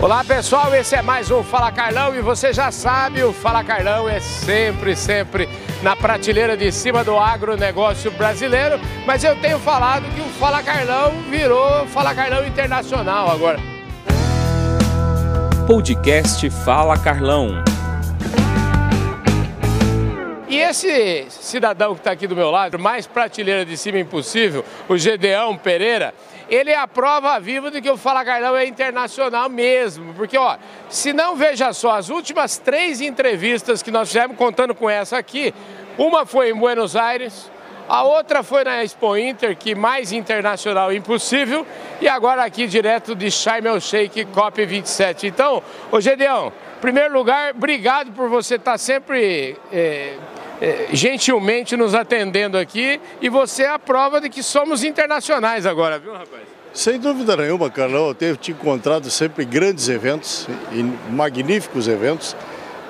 Olá pessoal, esse é mais um Fala Carlão e você já sabe, o Fala Carlão é sempre, sempre na prateleira de cima do agronegócio brasileiro, mas eu tenho falado que o Fala Carlão virou Fala Carlão Internacional agora. Podcast Fala Carlão. E esse cidadão que está aqui do meu lado, mais prateleira de cima impossível, o Gedeão Pereira, ele é a prova viva de que o Fala Carlão é internacional mesmo. Porque, ó, se não veja só, as últimas três entrevistas que nós fizemos, contando com essa aqui, uma foi em Buenos Aires, a outra foi na Expo Inter, que mais internacional impossível, e agora aqui direto de Sharm el Sheikh COP27. Então, ô Gedeão, em primeiro lugar, obrigado por você estar sempre é, é, gentilmente nos atendendo aqui e você é a prova de que somos internacionais agora, viu, rapaz? Sem dúvida nenhuma, Carlão. Eu tenho te encontrado sempre grandes eventos, e magníficos eventos.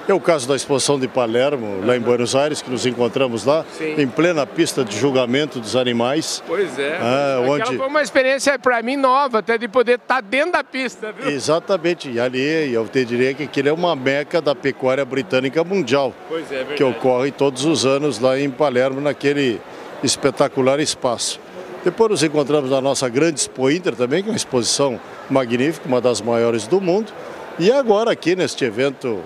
É o caso da exposição de Palermo, lá em Buenos Aires, que nos encontramos lá, Sim. em plena pista de julgamento dos animais. Pois é. Ah, onde... foi uma experiência para mim nova, até de poder estar tá dentro da pista, viu? Exatamente. E ali eu te diria que aquele é uma meca da pecuária britânica mundial. Pois é, verdade. Que ocorre todos os anos lá em Palermo, naquele espetacular espaço. Depois nos encontramos na nossa grande Expo Inter também, que é uma exposição magnífica, uma das maiores do mundo. E agora aqui neste evento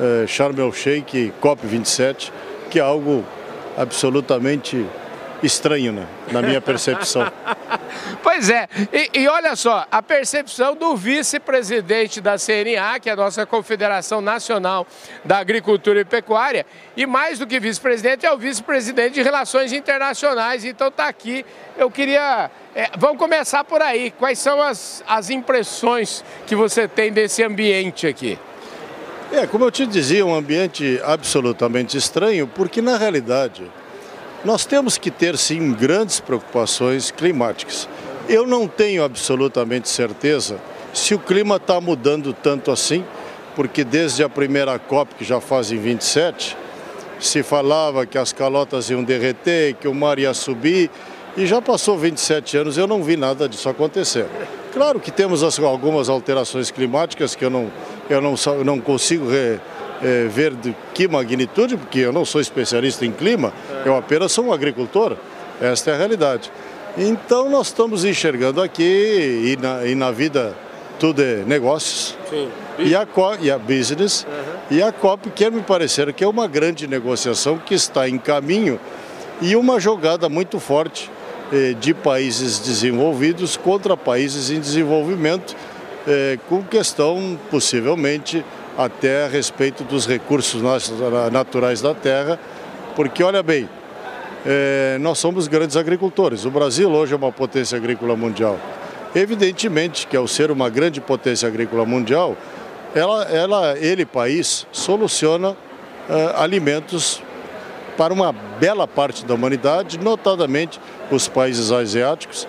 é, Sharm el Sheikh COP27, que é algo absolutamente estranho, né? na minha percepção. pois é, e, e, olha só, a percepção do vice-presidente da CNA, que é a nossa Confederação Nacional da Agricultura e Pecuária, e mais do que vice-presidente, é o vice-presidente de Relações Internacionais, então está aqui. Eu queria. É, vamos começar por aí. Quais são as, as impressões que você tem desse ambiente aqui? É, como eu te dizia, um ambiente absolutamente estranho, porque na realidade nós temos que ter sim grandes preocupações climáticas. Eu não tenho absolutamente certeza se o clima está mudando tanto assim, porque desde a primeira COP, que já fazem 27, se falava que as calotas iam derreter, que o mar ia subir, e já passou 27 anos, eu não vi nada disso acontecer. Claro que temos algumas alterações climáticas que eu não, eu não, não consigo re, é, ver de que magnitude, porque eu não sou especialista em clima, eu apenas sou um agricultor. Esta é a realidade. Então nós estamos enxergando aqui, e na, e na vida tudo é negócios. Sim. E a, e a business. Uhum. E a COP quer me parecer que é uma grande negociação que está em caminho e uma jogada muito forte de países desenvolvidos contra países em desenvolvimento, eh, com questão possivelmente até a respeito dos recursos naturais da terra, porque olha bem, eh, nós somos grandes agricultores. O Brasil hoje é uma potência agrícola mundial. Evidentemente que ao ser uma grande potência agrícola mundial, ela, ela ele, país, soluciona alimentos para uma bela parte da humanidade, notadamente os países asiáticos,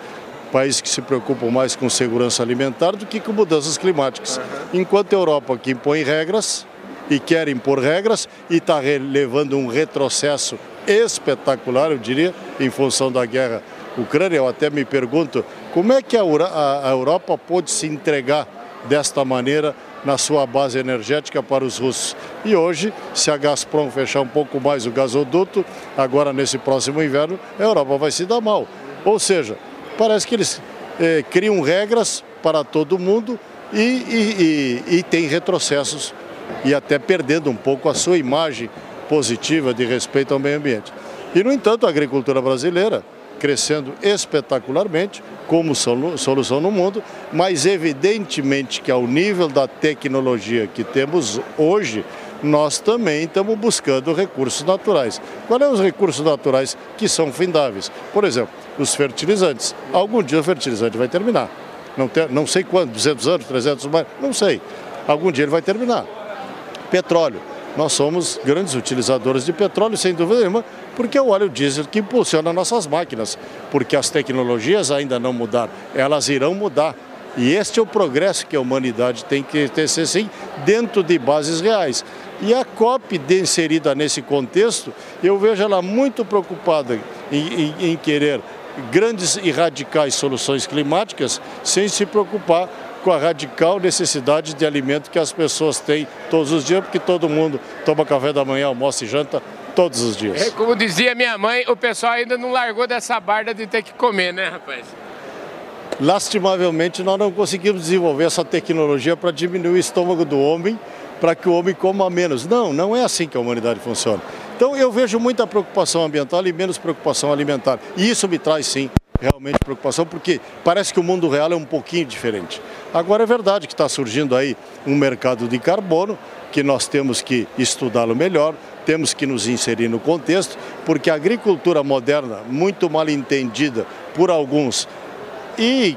países que se preocupam mais com segurança alimentar do que com mudanças climáticas. Enquanto a Europa que impõe regras e quer impor regras e está levando um retrocesso espetacular, eu diria, em função da guerra Ucrânia, eu até me pergunto como é que a Europa pôde se entregar desta maneira na sua base energética para os russos. E hoje, se a Gazprom fechar um pouco mais o gasoduto, agora nesse próximo inverno, a Europa vai se dar mal. Ou seja, parece que eles eh, criam regras para todo mundo e, e, e, e tem retrocessos e até perdendo um pouco a sua imagem positiva de respeito ao meio ambiente. E, no entanto, a agricultura brasileira crescendo espetacularmente como solução no mundo, mas evidentemente que ao nível da tecnologia que temos hoje, nós também estamos buscando recursos naturais. Quais são os recursos naturais que são findáveis? Por exemplo, os fertilizantes. Algum dia o fertilizante vai terminar. Não, não sei quando, 200 anos, 300 anos, não sei. Algum dia ele vai terminar. Petróleo. Nós somos grandes utilizadores de petróleo, sem dúvida nenhuma, porque é o óleo diesel que impulsiona nossas máquinas, porque as tecnologias ainda não mudaram, elas irão mudar. E este é o progresso que a humanidade tem que ter, sim, dentro de bases reais. E a COP, inserida nesse contexto, eu vejo ela muito preocupada em, em, em querer grandes e radicais soluções climáticas, sem se preocupar com a radical necessidade de alimento que as pessoas têm todos os dias, porque todo mundo toma café da manhã, almoça e janta todos os dias. É, como dizia minha mãe, o pessoal ainda não largou dessa barda de ter que comer, né, rapaz? Lastimavelmente, nós não conseguimos desenvolver essa tecnologia para diminuir o estômago do homem, para que o homem coma menos. Não, não é assim que a humanidade funciona. Então eu vejo muita preocupação ambiental e menos preocupação alimentar. E isso me traz sim realmente preocupação, porque parece que o mundo real é um pouquinho diferente. Agora é verdade que está surgindo aí um mercado de carbono, que nós temos que estudá-lo melhor, temos que nos inserir no contexto, porque a agricultura moderna, muito mal entendida por alguns e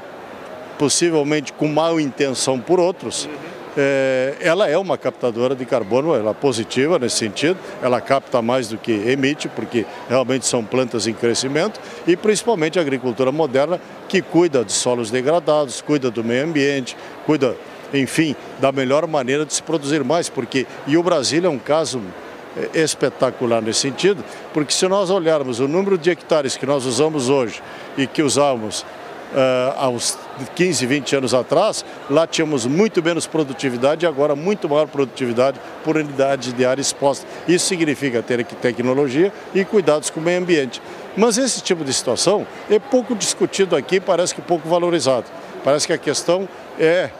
possivelmente com mal intenção por outros, é, ela é uma captadora de carbono, ela é positiva nesse sentido, ela capta mais do que emite, porque realmente são plantas em crescimento, e principalmente a agricultura moderna, que cuida de solos degradados, cuida do meio ambiente, cuida, enfim, da melhor maneira de se produzir mais, porque, e o Brasil é um caso é, espetacular nesse sentido, porque se nós olharmos o número de hectares que nós usamos hoje e que usávamos uh, aos 15, 20 anos atrás, lá tínhamos muito menos produtividade e agora muito maior produtividade por unidade de área exposta. Isso significa ter tecnologia e cuidados com o meio ambiente. Mas esse tipo de situação é pouco discutido aqui, parece que pouco valorizado. Parece que a questão é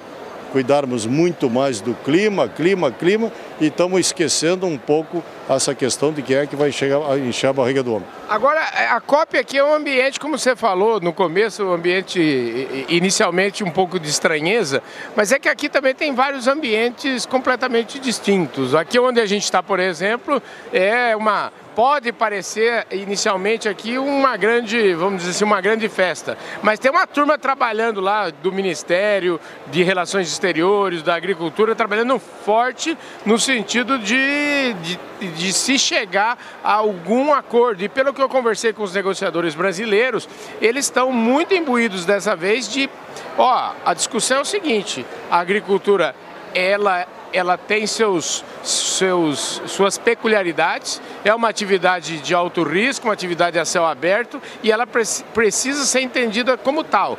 cuidarmos muito mais do clima, clima, clima, e estamos esquecendo um pouco essa questão de quem é que vai chegar a encher a barriga do homem. Agora, a COP aqui é um ambiente, como você falou no começo, um ambiente inicialmente um pouco de estranheza, mas é que aqui também tem vários ambientes completamente distintos. Aqui onde a gente está, por exemplo, é uma pode parecer inicialmente aqui uma grande, vamos dizer assim, uma grande festa, mas tem uma turma trabalhando lá do Ministério de Relações Exteriores, da Agricultura, trabalhando forte no sentido de, de, de se chegar a algum acordo. E pelo que eu conversei com os negociadores brasileiros, eles estão muito imbuídos dessa vez de, ó, a discussão é o seguinte, a agricultura ela ela tem seus, seus, suas peculiaridades, é uma atividade de alto risco, uma atividade a céu aberto e ela precisa ser entendida como tal.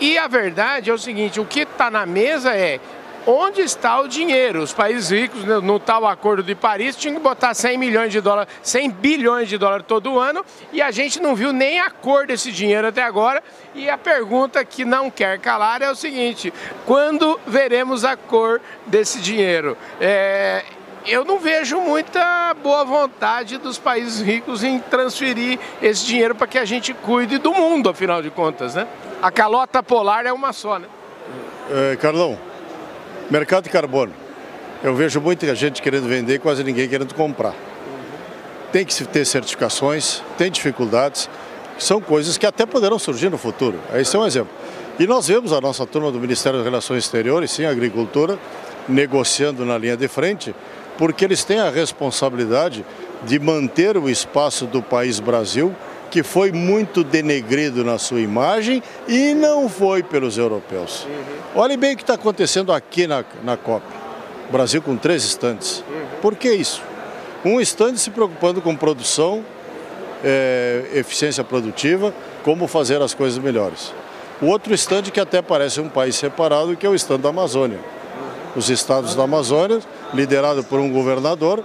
E a verdade é o seguinte, o que está na mesa é onde está o dinheiro? Os países ricos, no tal acordo de Paris, tinham que botar 100 milhões de dólares, 100 bilhões de dólares todo ano, e a gente não viu nem a cor desse dinheiro até agora. E a pergunta que não quer calar é o seguinte: quando veremos a cor desse dinheiro? É, eu não vejo muita boa vontade dos países ricos em transferir esse dinheiro para que a gente cuide do mundo, afinal de contas, né? A calota polar é uma só, né? É, Carlão, Mercado de carbono. Eu vejo muita gente querendo vender e quase ninguém querendo comprar. Tem que ter certificações, tem dificuldades, são coisas que até poderão surgir no futuro. Esse é um exemplo. E nós vemos a nossa turma do Ministério das Relações Exteriores, sim, agricultura, negociando na linha de frente, porque eles têm a responsabilidade de manter o espaço do país Brasil que foi muito denegrido na sua imagem e não foi pelos europeus. Uhum. Olhe bem o que está acontecendo aqui na, na COP. O Brasil com três estantes. Uhum. Por que isso? Um estande se preocupando com produção, é, eficiência produtiva, como fazer as coisas melhores. O outro estande que até parece um país separado, que é o estande da Amazônia. Os estados da Amazônia, liderado por um governador,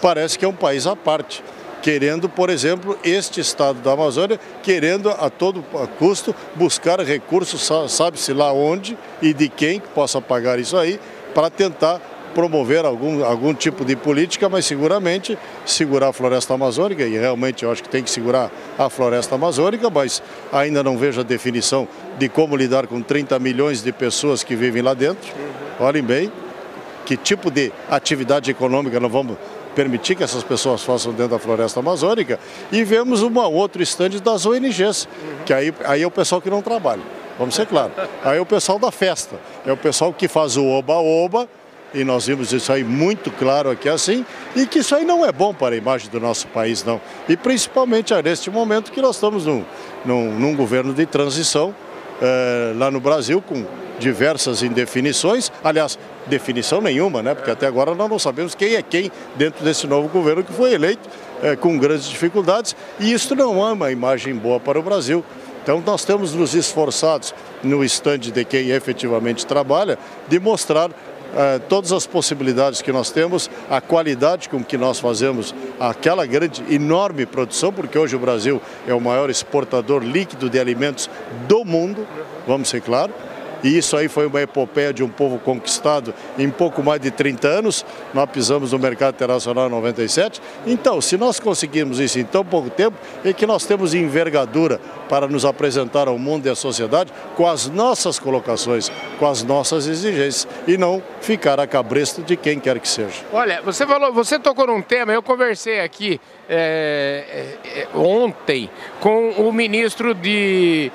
parece que é um país à parte querendo, por exemplo, este estado da Amazônia, querendo a todo custo buscar recursos, sabe-se lá onde e de quem que possa pagar isso aí, para tentar promover algum, algum tipo de política, mas seguramente segurar a floresta amazônica, e realmente eu acho que tem que segurar a floresta amazônica, mas ainda não vejo a definição de como lidar com 30 milhões de pessoas que vivem lá dentro. Olhem bem, que tipo de atividade econômica nós vamos permitir que essas pessoas façam dentro da floresta amazônica e vemos uma outro estande das ONGs, que aí, aí é o pessoal que não trabalha, vamos ser claros. Aí é o pessoal da festa, é o pessoal que faz o oba-oba, e nós vimos isso aí muito claro aqui assim, e que isso aí não é bom para a imagem do nosso país, não. E principalmente neste momento que nós estamos num, num, num governo de transição é, lá no Brasil, com diversas indefinições, aliás, definição nenhuma, né? Porque até agora nós não sabemos quem é quem dentro desse novo governo que foi eleito é, com grandes dificuldades e isso não é uma imagem boa para o Brasil. Então nós temos nos esforçados no estande de quem efetivamente trabalha de mostrar eh, todas as possibilidades que nós temos, a qualidade com que nós fazemos aquela grande, enorme produção, porque hoje o Brasil é o maior exportador líquido de alimentos do mundo, vamos ser claros e isso aí foi uma epopeia de um povo conquistado em pouco mais de 30 anos. Nós pisamos no mercado internacional em 97. Então, se nós conseguirmos isso em tão pouco tempo, é que nós temos envergadura para nos apresentar ao mundo e à sociedade com as nossas colocações, com as nossas exigências e não ficar a cabresto de quem quer que seja. Olha, você falou, você tocou num tema, eu conversei aqui é, é, ontem com o ministro de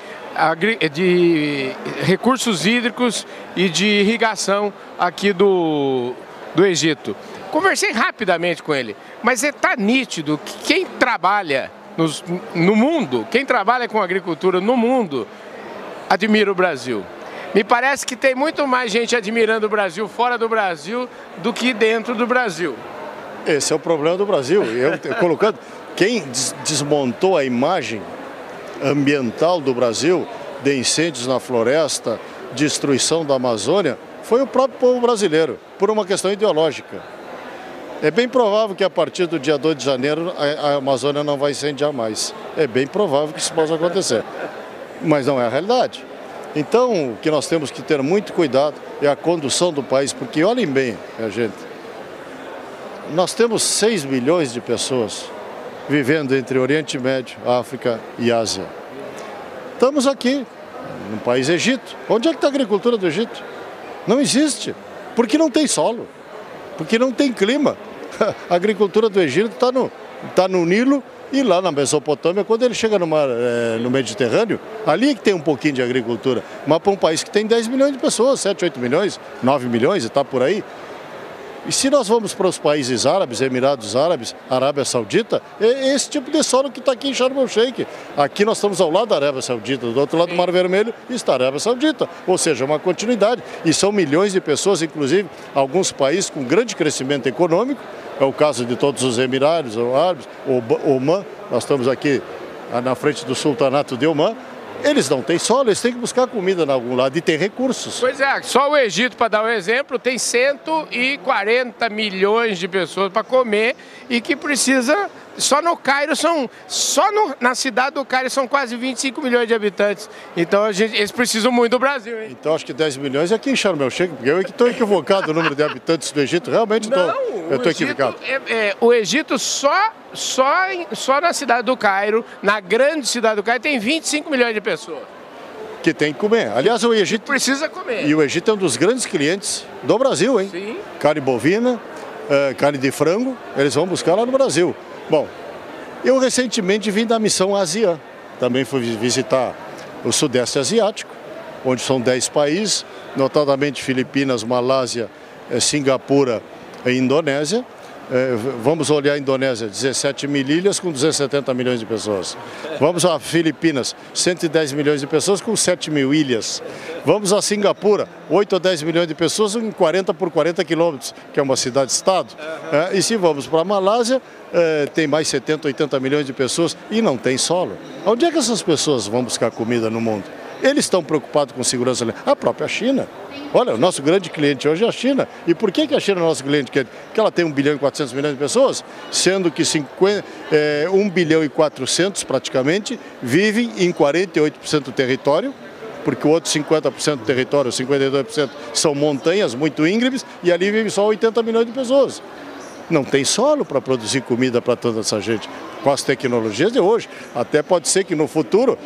de recursos hídricos e de irrigação aqui do, do Egito. Conversei rapidamente com ele, mas está nítido que quem trabalha nos, no mundo, quem trabalha com agricultura no mundo, admira o Brasil. Me parece que tem muito mais gente admirando o Brasil fora do Brasil do que dentro do Brasil. Esse é o problema do Brasil. Eu, colocando, quem desmontou a imagem ambiental do Brasil, de incêndios na floresta, destruição da Amazônia, foi o próprio povo brasileiro, por uma questão ideológica. É bem provável que a partir do dia 2 de janeiro a, Amazônia não vai incendiar mais. É bem provável que isso possa acontecer. Mas não é a realidade. Então, o que nós temos que ter muito cuidado é a condução do país, porque olhem bem, minha gente, nós temos 6 milhões de pessoas vivendo entre Oriente Médio, África e Ásia. Estamos aqui, no país Egito. Onde é que está a agricultura do Egito? Não existe, porque não tem solo, porque não tem clima. A agricultura do Egito está no, tá no Nilo e lá na Mesopotâmia, quando ele chega no, mar, é, no Mediterrâneo, ali é que tem um pouquinho de agricultura. Mas para um país que tem 10 milhões de pessoas, 7, 8 milhões, 9 milhões e está por aí, e se nós vamos para os países árabes, Emirados Árabes, Arábia Saudita, é esse tipo de solo que está aqui em Sharm el Sheikh. Aqui nós estamos ao lado da Arábia Saudita, do outro lado do Mar Vermelho está a Arábia Saudita. Ou seja, uma continuidade. E são milhões de pessoas, inclusive alguns países com grande crescimento econômico. É o caso de todos os Emirados Árabes, Oman, nós estamos aqui na frente do Sultanato de Oman, eles não têm solo, eles têm que buscar comida em algum lado e tem recursos. Pois é, só o Egito, para dar um exemplo, tem 140 milhões de pessoas para comer e que precisa. Só no Cairo são. Só no, na cidade do Cairo são quase 25 milhões de habitantes. Então a gente, eles precisam muito do Brasil, hein? Então acho que 10 milhões é aqui em Sharm el Sheikh, porque eu estou equivocado o número de habitantes do Egito, realmente estou. Eu estou equivocado. É, é, o Egito só só, só na cidade do Cairo, na grande cidade do Cairo, tem 25 milhões de pessoas. Que tem que comer. Aliás, o Egito. Que precisa comer. E o Egito é um dos grandes clientes do Brasil, hein? Sim. Carne bovina, uh, carne de frango, eles vão buscar lá no Brasil. Bom, eu recentemente vim da missão ASEAN. Também fui visitar o Sudeste Asiático, onde são 10 países, notadamente Filipinas, Malásia, eh, Singapura e Indonésia. É, vamos olhar a Indonésia, 17 mil ilhas com 270 milhões de pessoas. Vamos a Filipinas, 110 milhões de pessoas com 7 mil ilhas. Vamos a Singapura, 8 ou 10 milhões de pessoas em 40 por 40 quilômetros, que é uma cidade-estado. É, e se vamos para a Malásia, é, tem mais 70, 80 milhões de pessoas e não tem solo. Onde é que essas pessoas vão buscar comida no mundo? Eles estão preocupados com segurança alimentar. A própria China. Olha, o nosso grande cliente hoje é a China. E por que, a China é nosso cliente? Porque ela tem 1 bilhão e 400 milhões de pessoas, sendo que 50, é, 1 bilhão e 400 praticamente vivem em 48% do território, porque o outro 50% do território, 52% são montanhas muito íngremes e ali vive só 80 milhões de pessoas. Não tem solo para produzir comida para toda essa gente. Com as tecnologias de hoje, até pode ser que no futuro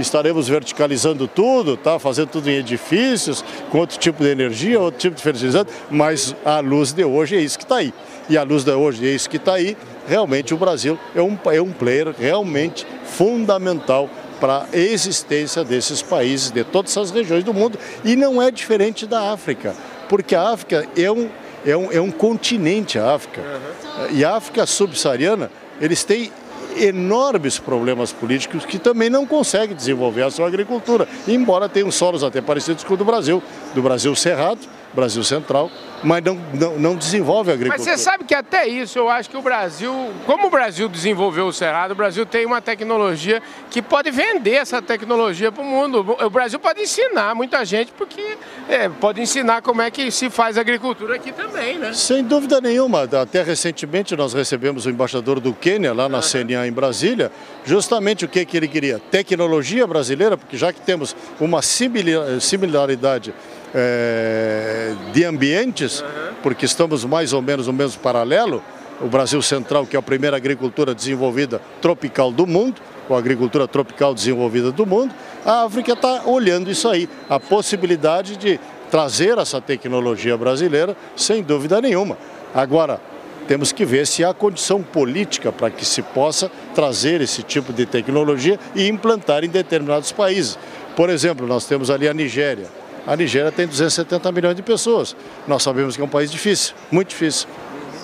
estaremos verticalizando tudo, tá? fazendo tudo em edifícios, com outro tipo de energia, outro tipo de fertilizante, mas a luz de hoje é isso que está aí. E a luz de hoje é isso que está aí. Realmente o Brasil é um, é um player realmente fundamental para a existência desses países, de todas essas regiões do mundo. E não é diferente da África, porque a África é um, é um, é um continente, a África. Uhum. E a África subsaariana, eles têm enormes problemas políticos que também não conseguem desenvolver a sua agricultura, embora tenham solos até parecidos com o do Brasil, do Brasil Cerrado, Brasil Central mas não, não, não desenvolve a agricultura. Mas você sabe que até isso eu acho que o Brasil, como o Brasil desenvolveu o Cerrado, o Brasil tem uma tecnologia que pode vender essa tecnologia para o mundo. O Brasil pode ensinar muita gente, porque é, pode ensinar como é que se faz agricultura aqui também, né? Sem dúvida nenhuma. Até recentemente nós recebemos o embaixador do Quênia lá na uhum. CNA em Brasília, justamente o que, que ele queria? Tecnologia brasileira, porque já que temos uma similaridade é, de ambientes, porque estamos mais ou menos no mesmo paralelo. O Brasil Central, que é a primeira agricultura desenvolvida tropical do mundo, ou agricultura tropical desenvolvida do mundo, a África está olhando isso aí, a possibilidade de trazer essa tecnologia brasileira, sem dúvida nenhuma. Agora, temos que ver se há condição política para que se possa trazer esse tipo de tecnologia e implantar em determinados países. Por exemplo, nós temos ali a Nigéria. A Nigéria tem 270 milhões de pessoas. Nós sabemos que é um país difícil, muito difícil.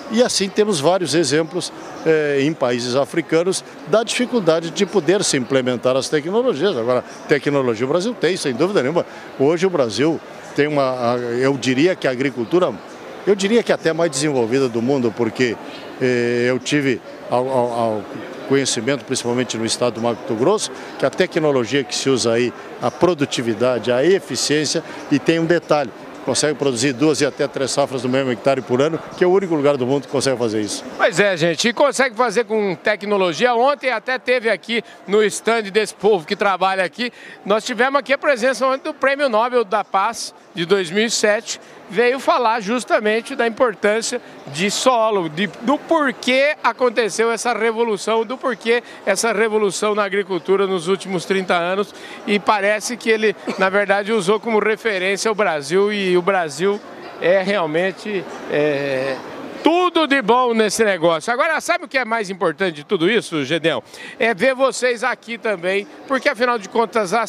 E assim temos vários exemplos eh, em países africanos da dificuldade de poder se implementar as tecnologias. Agora, tecnologia o Brasil tem, sem dúvida nenhuma. Hoje o Brasil tem uma, eu diria que a agricultura, eu diria que até mais desenvolvida do mundo, porque eh, eu tive ao, ao, ao conhecimento, principalmente no estado do Mato Grosso, que a tecnologia que se usa aí, a produtividade, a eficiência, e tem um detalhe, consegue produzir duas e até três safras do mesmo hectare por ano, que é o único lugar do mundo que consegue fazer isso. Pois é, gente, e consegue fazer com tecnologia. Ontem até teve aqui no stand desse povo que trabalha aqui, nós tivemos aqui a presença do Prêmio Nobel da Paz de 2007, veio falar justamente da importância de solo, de, do porquê aconteceu essa revolução, do porquê essa revolução na agricultura nos últimos 30 anos. E parece que ele, na verdade, usou como referência o Brasil e o Brasil é realmente... É, tudo de bom nesse negócio. Agora, sabe o que é mais importante de tudo isso, Gedeão? É ver vocês aqui também, porque afinal de contas a,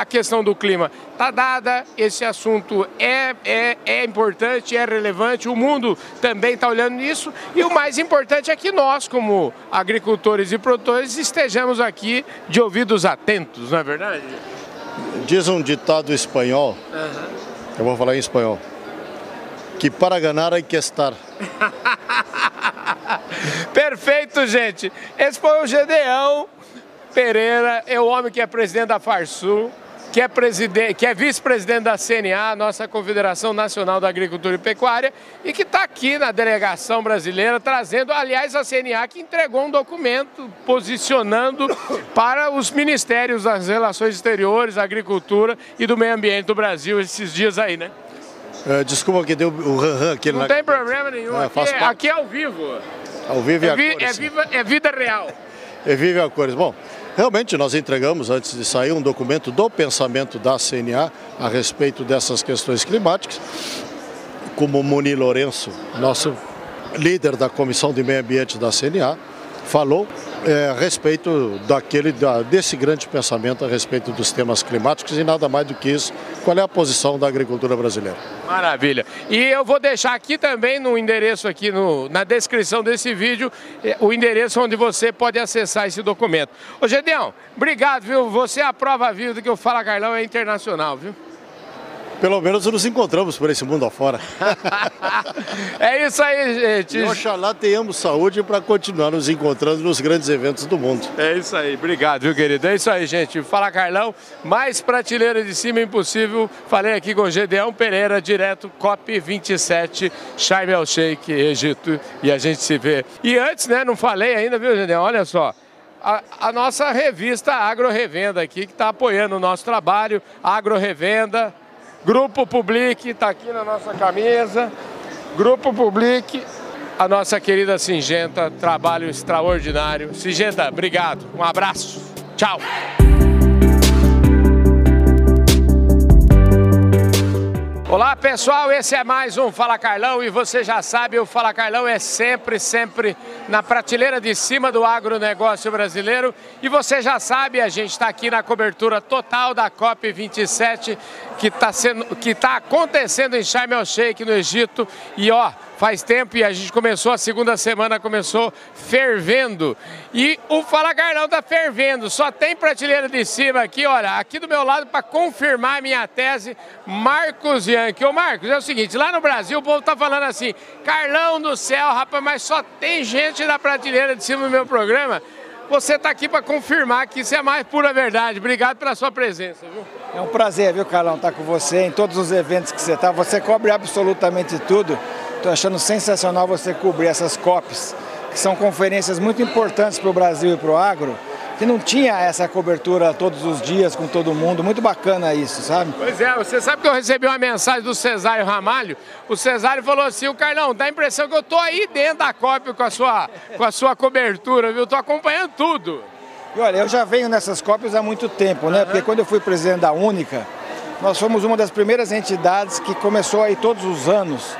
a questão do clima está dada, esse assunto é, é, é importante, é relevante, o mundo também está olhando nisso e o mais importante é que nós, como agricultores e produtores, estejamos aqui de ouvidos atentos, não é verdade? Diz um ditado espanhol, uhum. eu vou falar em espanhol que para ganhar hay que estar. Perfeito, gente. Esse foi o Gedeão Pereira, é o homem que é presidente da Farsul, que é, que é vice-presidente da CNA, nossa Confederação Nacional da Agricultura e Pecuária, e que está aqui na delegação brasileira, trazendo, aliás, a CNA que entregou um documento posicionando para os ministérios das Relações Exteriores, Agricultura e do Meio Ambiente do Brasil esses dias aí, né? Uh, desculpa que deu o ran aqui Não na... tem problema nenhum, aqui, é, aqui, é, ao vivo. Ao vivo é, a vi, cores. É, viva, é vida real. É vivo e a cores. Bom, realmente nós entregamos, antes de sair, um documento do pensamento da CNA a respeito dessas questões climáticas. Como o Muni Lourenço, nosso líder da Comissão de Meio Ambiente da CNA, falou é, a respeito daquele, da, desse grande pensamento a respeito dos temas climáticos e nada mais do que isso. Qual é a posição da agricultura brasileira? Maravilha. E eu vou deixar aqui também no endereço aqui no, na descrição desse vídeo é, o endereço onde você pode acessar esse documento. Ô Gedeão, obrigado, viu? Você é a prova viva do que o Fala Carlão é internacional, viu? Pelo menos nos encontramos por esse mundo afora. é isso aí, gente. E oxalá tenhamos saúde para continuar nos encontrando nos grandes eventos do mundo. É isso aí. Obrigado, viu, querido? É isso aí, gente. Fala, Carlão. Mais prateleira de cima impossível. Falei aqui com o Gedeão Pereira, direto COP27, Sharm el Sheikh, Egito. E a gente se vê. E antes, né, não falei ainda, viu, Gedeão? Olha só. A, a, nossa revista Agro Revenda aqui, que está apoiando o nosso trabalho, Agro Revenda, Grupo Public está aqui na nossa camisa. Grupo Public, a nossa querida Singenta, trabalho extraordinário. Singenta, obrigado. Um abraço. Tchau. Olá pessoal, esse é mais um Fala Carlão e você já sabe, o Fala Carlão é sempre, sempre na prateleira de cima do agronegócio brasileiro e você já sabe, a gente está aqui na cobertura total da COP27 que está tá acontecendo em Sharm el Sheikh, no Egito. E ó, faz tempo e a gente começou, a segunda semana começou fervendo. E o Fala Carlão tá fervendo, só tem prateleira de cima aqui, olha, aqui do meu lado para confirmar a minha tese, Marcos Yankee. Ô Marcos, é o seguinte, lá no Brasil o povo tá falando assim, Carlão do céu, rapaz, mas só tem gente na prateleira de cima do meu programa. Você está aqui para confirmar que isso é mais pura verdade. Obrigado pela sua presença, viu? É um prazer, viu, Carlão, estar tá com você em todos os eventos que você está. Você cobre absolutamente tudo. Estou achando sensacional você cobrir essas COPs, que são conferências muito importantes para o Brasil e para o agro, que não tinha essa cobertura todos os dias com todo mundo. Muito bacana isso, sabe? Pois é, você sabe que eu recebi uma mensagem do Cesário Ramalho. O Cesário falou assim: o Carlão, dá a impressão que eu estou aí dentro da COP com a sua, com a sua cobertura, viu? Estou acompanhando tudo. E olha, eu já venho nessas COPs há muito tempo, né? Porque quando eu fui presidente da Única, nós fomos uma das primeiras entidades que começou aí todos os anos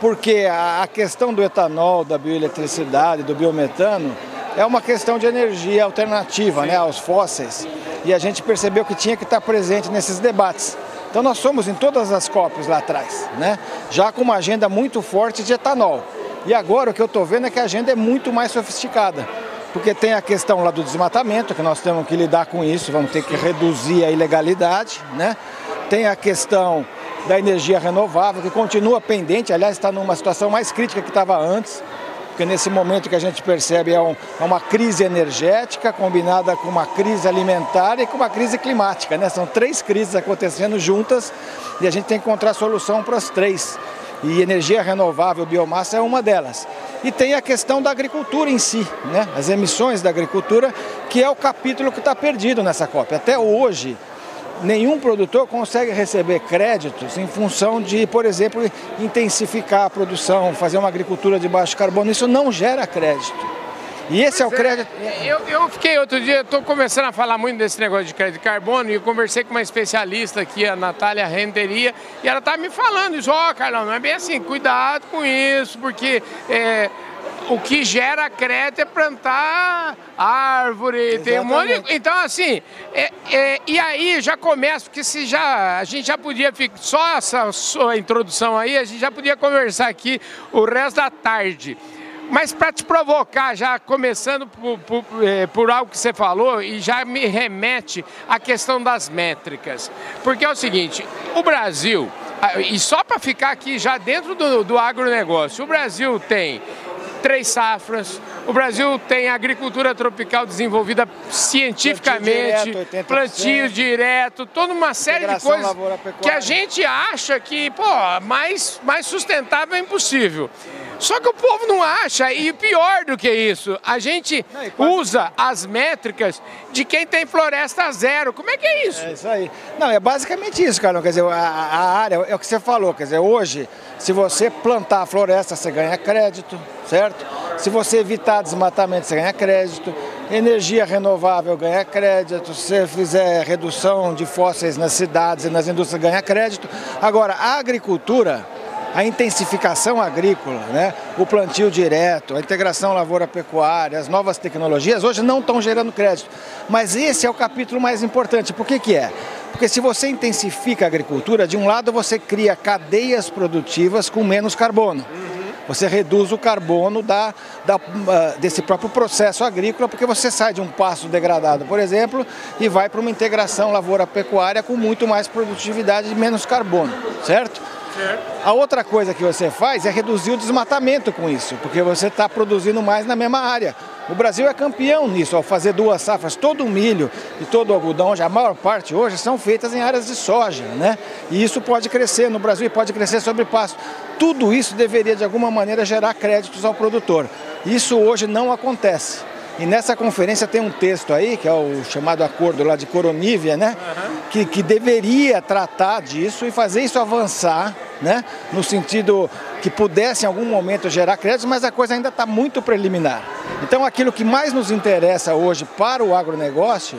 porque a questão do etanol, da bioeletricidade, do biometano, é uma questão de energia alternativa né, aos fósseis. E a gente percebeu que tinha que estar presente nesses debates. Então nós somos em todas as COPs lá atrás, né? já com uma agenda muito forte de etanol. E agora o que eu estou vendo é que a agenda é muito mais sofisticada. Porque tem a questão lá do desmatamento, que nós temos que lidar com isso, vamos ter que reduzir a ilegalidade, né? Tem a questão da energia renovável, que continua pendente, aliás, está numa situação mais crítica que estava antes, porque nesse momento que a gente percebe é, um, é, uma crise energética combinada com uma crise alimentar e com uma crise climática. Né? São três crises acontecendo juntas e a gente tem que encontrar solução para as três. E energia renovável, biomassa é uma delas. E tem a questão da agricultura em si, né? as emissões da agricultura, que é o capítulo que está perdido nessa COP. Até hoje, nenhum produtor consegue receber créditos em função de, por exemplo, intensificar a produção, fazer uma agricultura de baixo carbono. Isso não gera crédito. E esse pois é o crédito. É, eu, eu fiquei outro dia, estou começando a falar muito desse negócio de crédito de carbono e eu conversei com uma especialista aqui, a Natália Renderia, e ela está me falando isso, ó, oh, Carlão, não é bem assim, cuidado com isso, porque. É, o que gera crédito é plantar árvore, Exatamente. tem um monte de... Então, assim, é, é, e aí já começa, porque se já, a gente já podia, só essa sua introdução aí, a gente já podia conversar aqui o resto da tarde. Mas para te provocar, já começando por, por, é, por, algo que você falou, e já me remete à questão das métricas. Porque é o seguinte, o Brasil, e só para ficar aqui já dentro do, do agronegócio, o Brasil tem três safras. O Brasil tem agricultura tropical desenvolvida cientificamente, plantio direto, plantio direto toda uma série de coisas que a gente acha que, pô, mais, mais sustentável é impossível. Só que o povo não acha, e pior do que isso, a gente usa as métricas de quem tem floresta zero. Como é que é isso? É isso aí. Não, é basicamente isso, Carlão. Quer dizer, a, a área, é o que você falou, quer dizer, hoje, se você plantar a floresta, você ganha crédito, certo? Se você evitar desmatamento, você ganha crédito. Energia renovável ganha crédito. Se você fizer redução de fósseis nas cidades e nas indústrias, ganha crédito. Agora, a agricultura a intensificação agrícola, né, o plantio direto, a integração lavoura-pecuária, as novas tecnologias, hoje não estão gerando crédito. Mas esse é o capítulo mais importante. Por que, que é? Porque se você intensifica a agricultura, de um lado você cria cadeias produtivas com menos carbono. Você reduz o carbono da, da, ah, desse próprio processo agrícola, porque você sai de um pasto degradado, por exemplo, e vai para uma integração lavoura-pecuária com muito mais produtividade e menos carbono, certo? A outra coisa que você faz é reduzir o desmatamento com isso, porque você está produzindo mais na mesma área. O Brasil é campeão nisso, ao fazer duas safras. Todo o milho e todo o algodão, a maior parte hoje, são feitas em áreas de soja, né? E isso pode crescer no Brasil e pode crescer sobre pasto. Tudo isso deveria, de alguma maneira, gerar créditos ao produtor. Isso hoje não acontece. E nessa conferência tem um texto aí, que é o chamado acordo lá de Coronívia, né? Uhum. Que, que deveria tratar disso e fazer isso avançar, né? No sentido que pudesse em algum momento gerar créditos, mas a coisa ainda está muito preliminar. Então aquilo que mais nos interessa hoje para o agronegócio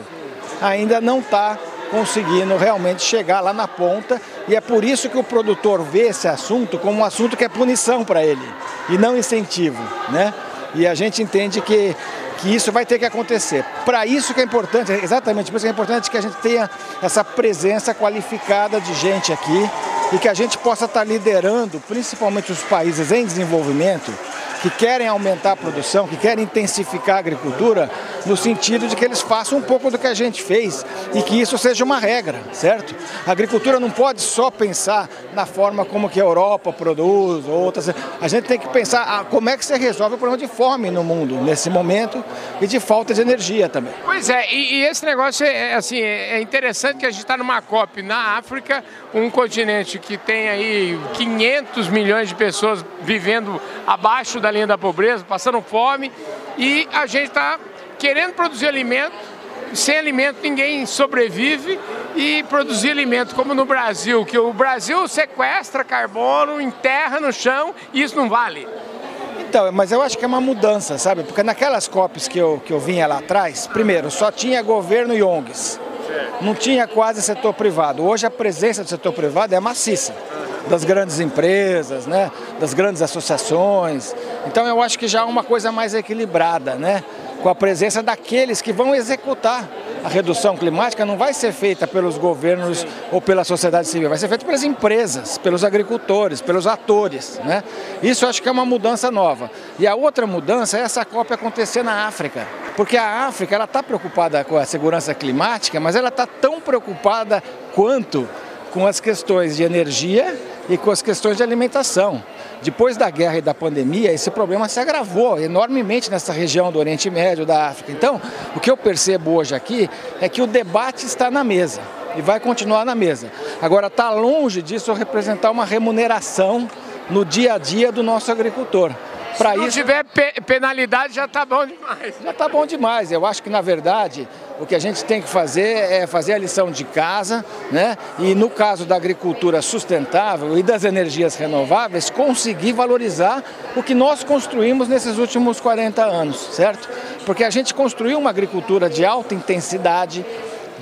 ainda não está conseguindo realmente chegar lá na ponta e é por isso que o produtor vê esse assunto como um assunto que é punição para ele e não incentivo, né? E a gente entende que, que isso vai ter que acontecer. Para isso que é importante, exatamente por isso que é importante que a gente tenha essa presença qualificada de gente aqui e que a gente possa estar liderando, principalmente os países em desenvolvimento, que querem aumentar a produção, que querem intensificar a agricultura, no sentido de que eles façam um pouco do que a gente fez e que isso seja uma regra, certo? A agricultura não pode só pensar na forma como que a Europa produz, outras. A gente tem que pensar como é que você resolve o problema de fome no mundo nesse momento e de falta de energia também. Pois é, e, e esse negócio é, é assim, é interessante que a gente está numa COP na África, um continente que tem aí 500 milhões de pessoas vivendo abaixo da linha da pobreza, passando fome, e a gente está querendo produzir alimento, sem alimento ninguém sobrevive e produzir alimento como no Brasil, que o Brasil sequestra carbono, enterra no chão e isso não vale. Então, mas eu acho que é uma mudança, sabe? Porque naquelas COPs que eu, que eu vinha lá atrás, primeiro, só tinha governo e ONGs. Não tinha quase setor privado. Hoje a presença do setor privado é maciça das grandes empresas, né, das grandes associações. Então eu acho que já é uma coisa mais equilibrada, né, com a presença daqueles que vão executar a redução climática não vai ser feita pelos governos ou pela sociedade civil, vai ser feita pelas empresas, pelos agricultores, pelos atores. Né? Isso acho que é uma mudança nova. E a outra mudança é essa COP acontecer na África. Porque a África está preocupada com a segurança climática, mas ela está tão preocupada quanto com as questões de energia e com as questões de alimentação. Depois da guerra e da pandemia, esse problema se agravou enormemente nessa região do Oriente Médio, da África. Então, o que eu percebo hoje aqui é que o debate está na mesa e vai continuar na mesa. Agora, está longe disso representar uma remuneração no dia a dia do nosso agricultor. Se não isso, tiver pe penalidade, já está bom demais. Já está bom demais. Eu acho que, na verdade, o que a gente tem que fazer é fazer a lição de casa, né? E no caso da agricultura sustentável e das energias renováveis, conseguir valorizar o que nós construímos nesses últimos 40 anos, certo? Porque a gente construiu uma agricultura de alta intensidade,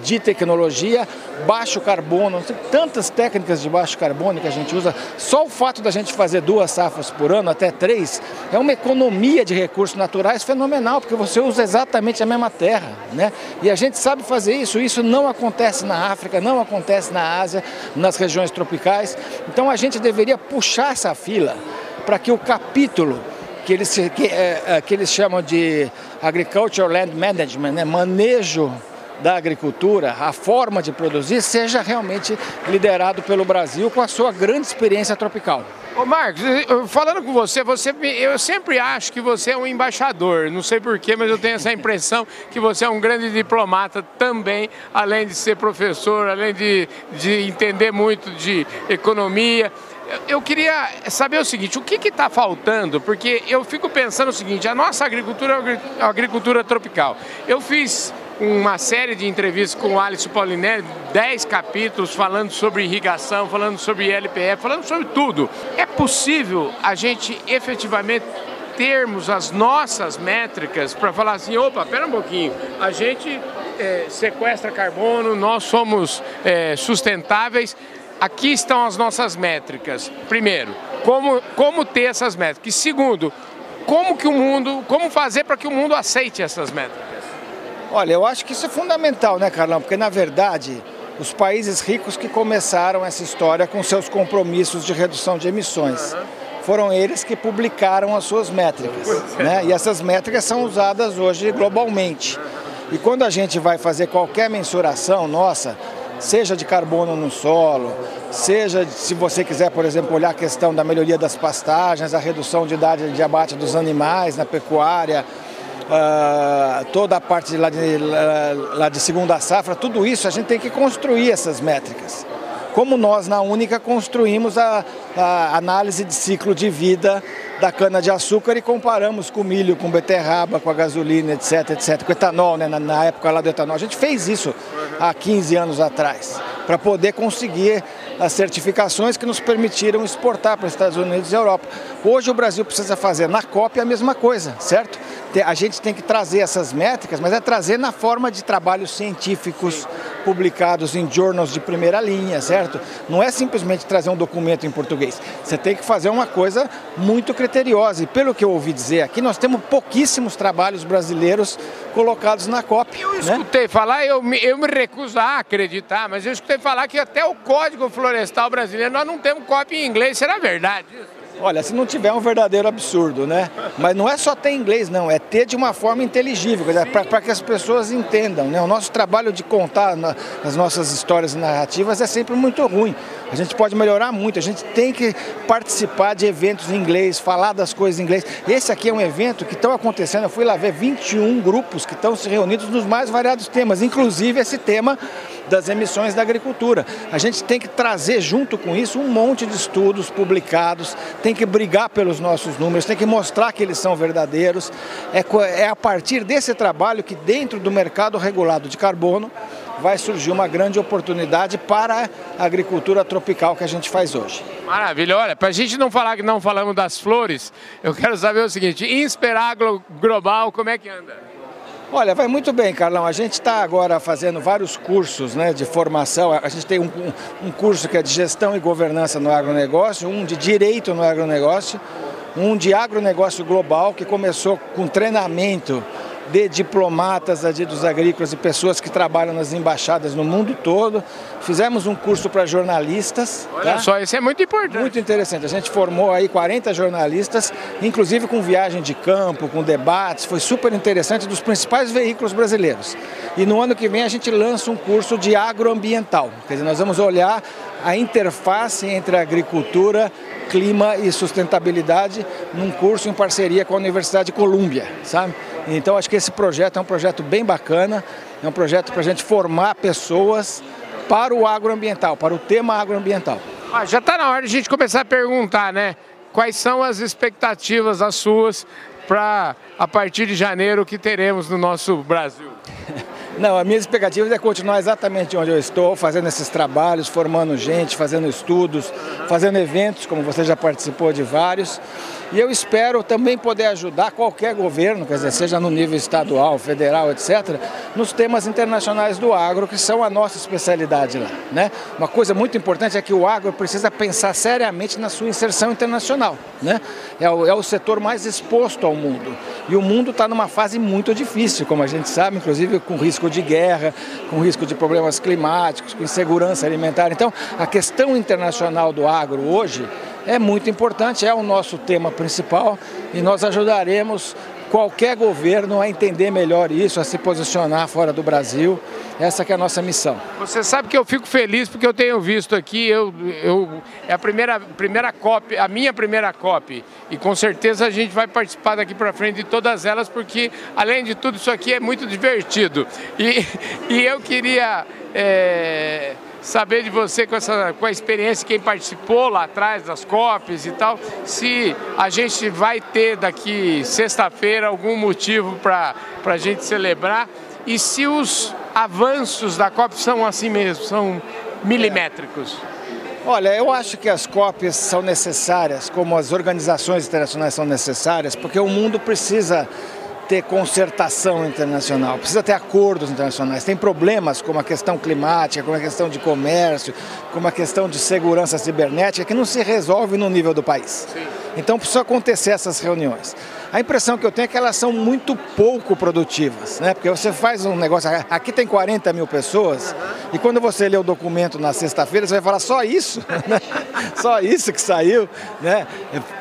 de tecnologia, baixo carbono, tantas técnicas de baixo carbono que a gente usa. Só o fato da gente fazer duas safras por ano, até três, é uma economia de recursos naturais fenomenal, porque você usa exatamente a mesma terra. Né? E a gente sabe fazer isso, isso não acontece na África, não acontece na Ásia, nas regiões tropicais. Então a gente deveria puxar essa fila para que o capítulo que eles, que, é, é que eles chamam de Agricultural Land Management, né? manejo da agricultura, a forma de produzir, seja realmente liderado pelo Brasil com a sua grande experiência tropical. Ô Marcos, falando com você, você, eu sempre acho que você é um embaixador, não sei porquê, mas eu tenho essa impressão que você é um grande diplomata também, além de ser professor, além de, de entender muito de economia. Eu queria saber o seguinte, o que está faltando? Porque eu fico pensando o seguinte, a nossa agricultura é agricultura tropical. Eu fiz uma série de entrevistas com o Alisson Paulinelli, 10 capítulos falando sobre irrigação, falando sobre LPF, falando sobre tudo. É possível a gente efetivamente termos as nossas métricas para falar assim, opa, pera um pouquinho, a gente é, sequestra carbono, nós somos é, sustentáveis, aqui estão as nossas métricas. Primeiro, como, como ter essas métricas. E segundo, como que o mundo, como fazer para que o mundo aceite essas métricas? Olha, eu acho que isso é fundamental, né, Carlão? Porque, na verdade, os países ricos que começaram essa história com seus compromissos de redução de emissões. Foram eles que publicaram as suas métricas. Né? E essas métricas são usadas hoje globalmente. E quando a gente vai fazer qualquer mensuração nossa, seja de carbono no solo, seja, se você quiser, por exemplo, olhar a questão da melhoria das pastagens, a redução de idade de abate dos animais na pecuária, uh, toda a parte de lá, de lá de segunda safra, tudo isso a gente tem que construir essas métricas. Como nós na Única construímos a, a análise de ciclo de vida da cana-de-açúcar e comparamos com milho, com beterraba, com a gasolina, etc, etc, com etanol, né, na, na época lá do etanol. A gente fez isso há 15 anos atrás, para poder conseguir as certificações que nos permitiram exportar para os Estados Unidos e Europa. Hoje o Brasil precisa fazer na COP a mesma coisa, certo? A gente tem que trazer essas métricas, mas é trazer na forma de trabalhos científicos, publicados em journals de primeira linha, certo? Não é simplesmente trazer um documento em português. Você tem que fazer uma coisa muito criteriosa. E pelo que eu ouvi dizer aqui, nós temos pouquíssimos trabalhos brasileiros colocados na COP. Eu né? escutei falar, eu me, eu me recuso a acreditar, mas eu escutei falar que até o Código Florestal Brasileiro nós não temos cópia em inglês. Será verdade isso? Olha, se não tiver um verdadeiro absurdo, né? Mas não é só ter inglês, não, é ter de uma forma inteligível, para que as pessoas entendam. Né? O nosso trabalho de contar na, as nossas histórias e narrativas é sempre muito ruim. A gente pode melhorar muito, a gente tem que participar de eventos em inglês, falar das coisas em inglês. Esse aqui é um evento que estão acontecendo, eu fui lá ver 21 grupos que estão se reunidos nos mais variados temas, inclusive esse tema das emissões da agricultura. A gente tem que trazer junto com isso um monte de estudos publicados, tem que brigar pelos nossos números, tem que mostrar que eles são verdadeiros. É, é a partir desse trabalho que dentro do mercado regulado de carbono vai surgir uma grande oportunidade para a agricultura tropical que a gente faz hoje. Maravilha, olha, para a gente não falar que não falamos das flores, eu quero saber o seguinte, Inspirar Global, como é que anda? Olha, vai muito bem, Carlão. A gente está agora fazendo vários cursos né, de formação. A gente tem um, um curso que é de gestão e governança no agronegócio, um de direito no agronegócio, um de agronegócio global, que começou com treinamento de diplomatas adidos agrícolas e pessoas que trabalham nas embaixadas no mundo todo. Fizemos um curso para jornalistas. Olha tá? só, isso é muito importante. Muito interessante. A gente formou aí 40 jornalistas, inclusive com viagem de campo, com debates. Foi super interessante dos principais veículos brasileiros. E no ano que vem a gente lança um curso de agroambiental. Quer dizer, nós vamos olhar a interface entre a agricultura clima e sustentabilidade num curso em parceria com a Universidade de Colômbia, sabe? Então acho que esse projeto é um projeto bem bacana, é um projeto para a gente formar pessoas para o agroambiental, para o tema agroambiental. Ah, já está na hora de a gente começar a perguntar, né? Quais são as expectativas as suas para a partir de janeiro que teremos no nosso Brasil? Não, a minha expectativa é continuar exatamente onde eu estou, fazendo esses trabalhos, formando gente, fazendo estudos, fazendo eventos, como você já participou de vários. E eu espero também poder ajudar qualquer governo, quer dizer, seja no nível estadual, federal, etc., nos temas internacionais do agro, que são a nossa especialidade lá. Né? Uma coisa muito importante é que o agro precisa pensar seriamente na sua inserção internacional. Né? É, o, é o setor mais exposto ao mundo. E o mundo está numa fase muito difícil, como a gente sabe, inclusive com risco de guerra, com risco de problemas climáticos, com insegurança alimentar. Então, a questão internacional do agro hoje é muito importante, é o nosso tema principal e nós ajudaremos qualquer governo a entender melhor isso, a se posicionar fora do Brasil. Essa é a nossa missão. Você sabe que eu fico feliz porque eu tenho visto aqui, eu, eu, é a primeira, primeira COP, a minha primeira COP, e com certeza a gente vai participar daqui para frente de todas elas, porque além de tudo isso aqui é muito divertido. E, e eu queria... É saber de você com, essa, com a experiência, quem participou lá atrás das COPs e tal, se a gente vai ter daqui sexta-feira algum motivo para a gente celebrar e se os avanços da COP são assim mesmo, são milimétricos. Olha, eu acho que as COPs são necessárias, como as organizações internacionais são necessárias, porque o mundo precisa ter concertação internacional, precisa ter acordos internacionais. Tem problemas como a questão climática, como a questão de comércio, como a questão de segurança cibernética que não se resolve no nível do país. Sim. Então precisa acontecer essas reuniões. A impressão que eu tenho é que elas são muito pouco produtivas, né? Porque você faz um negócio, aqui tem 40 mil pessoas, e quando você lê o documento na sexta-feira, você vai falar só isso, né? só isso que saiu, né?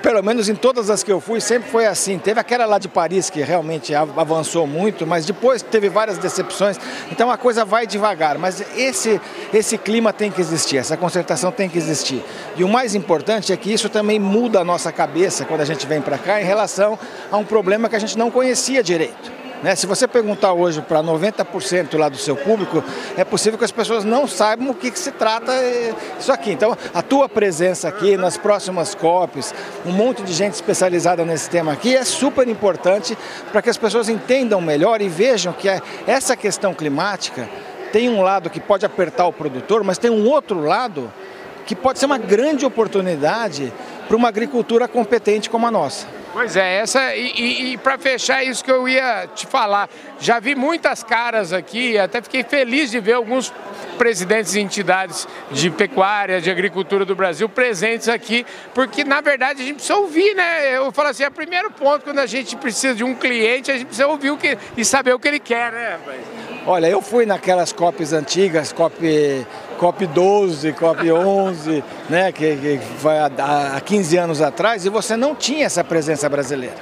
Pelo menos em todas as que eu fui, sempre foi assim. Teve aquela lá de Paris que realmente avançou muito, mas depois teve várias decepções. Então a coisa vai devagar, mas esse, esse clima tem que existir, essa concertação tem que existir. E o mais importante é que isso também muda a nossa cabeça quando a gente vem para cá em relação a um problema que a gente não conhecia direito. Né? Se você perguntar hoje para 90% lá do seu público, é possível que as pessoas não saibam o que, que, se trata eh, isso aqui. Então, a tua presença aqui nas próximas COPs, um monte de gente especializada nesse tema aqui, é super importante para que as pessoas entendam melhor e vejam que é, essa questão climática tem um lado que pode apertar o produtor, mas tem um outro lado que pode ser uma grande oportunidade para uma agricultura competente como a nossa. Pois é, essa e, e, e para fechar isso que eu ia te falar, já vi muitas caras aqui, até fiquei feliz de ver alguns presidentes de entidades de pecuária, de agricultura do Brasil presentes aqui, porque na verdade a gente precisa ouvir, né? Eu falo assim, é o primeiro ponto quando a gente precisa de um cliente, a gente precisa ouvir o que e saber o que ele quer, né? Olha, eu fui naquelas COPs antigas, COP, COP 12, COP 11, né, que, que foi há, há 15 anos atrás, e você não tinha essa presença brasileira.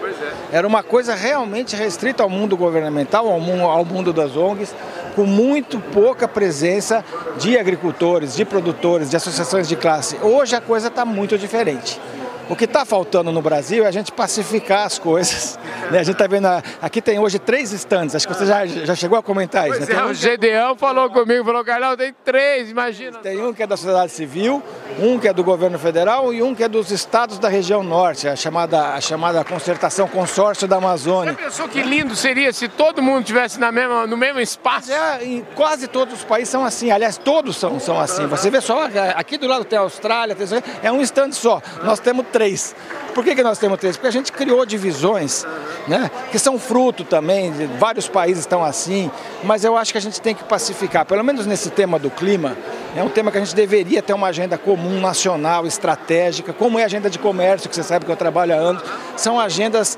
É. Era uma coisa realmente restrita ao mundo governamental, ao mundo, ao mundo das ONGs, com muito pouca presença de agricultores, de produtores, de associações de classe. Hoje a coisa está muito diferente. O que está faltando no Brasil é a gente pacificar as coisas. Né? A gente está vendo, aqui tem hoje três estandes, acho que você já, já chegou a comentar isso. Né? é, um o Gedeão falou comigo, falou, Carlão, tem três, imagina. Tem um que é da sociedade civil, um que é do governo federal e um que é dos estados da região norte, a chamada, a chamada concertação consórcio da Amazônia. pensou que lindo seria se todo mundo tivesse na mesma, no mesmo espaço? É, em quase todos os países são assim, aliás, todos são, são assim. Você vê só, aqui do lado tem a Austrália, tem, é um instante só. Nós temos três. Por que, que nós temos três? Porque a gente criou divisões, né, que são fruto também, vários países estão assim, mas eu acho que a gente tem que pacificar, pelo menos nesse tema do clima, é um tema que a gente deveria ter uma agenda comum, nacional, estratégica, como é a agenda de comércio, que você sabe que eu trabalho há anos, são agendas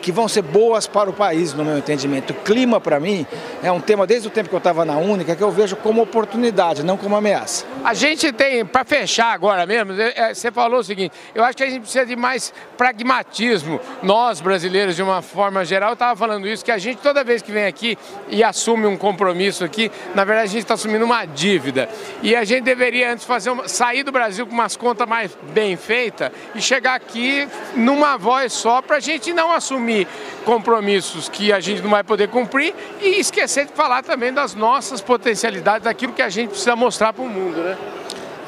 que vão ser boas para o país, no meu entendimento. O clima, para mim, é um tema, desde o tempo que eu estava na Única, que eu vejo como oportunidade, não como ameaça. A gente tem, para fechar agora mesmo, é, é, você falou o seguinte, eu acho que a gente precisa de mais pragmatismo. Nós, brasileiros, de uma forma geral, eu estava falando isso, que a gente, toda vez que vem aqui e assume um compromisso aqui, na verdade a gente está assumindo uma dívida. E a gente deveria antes fazer uma, sair do Brasil com umas contas mais bem feitas e chegar aqui numa voz só para a gente não assumir compromissos que a gente não vai poder cumprir e esquecer de falar também das nossas potencialidades, daquilo que a gente precisa mostrar para o mundo, né?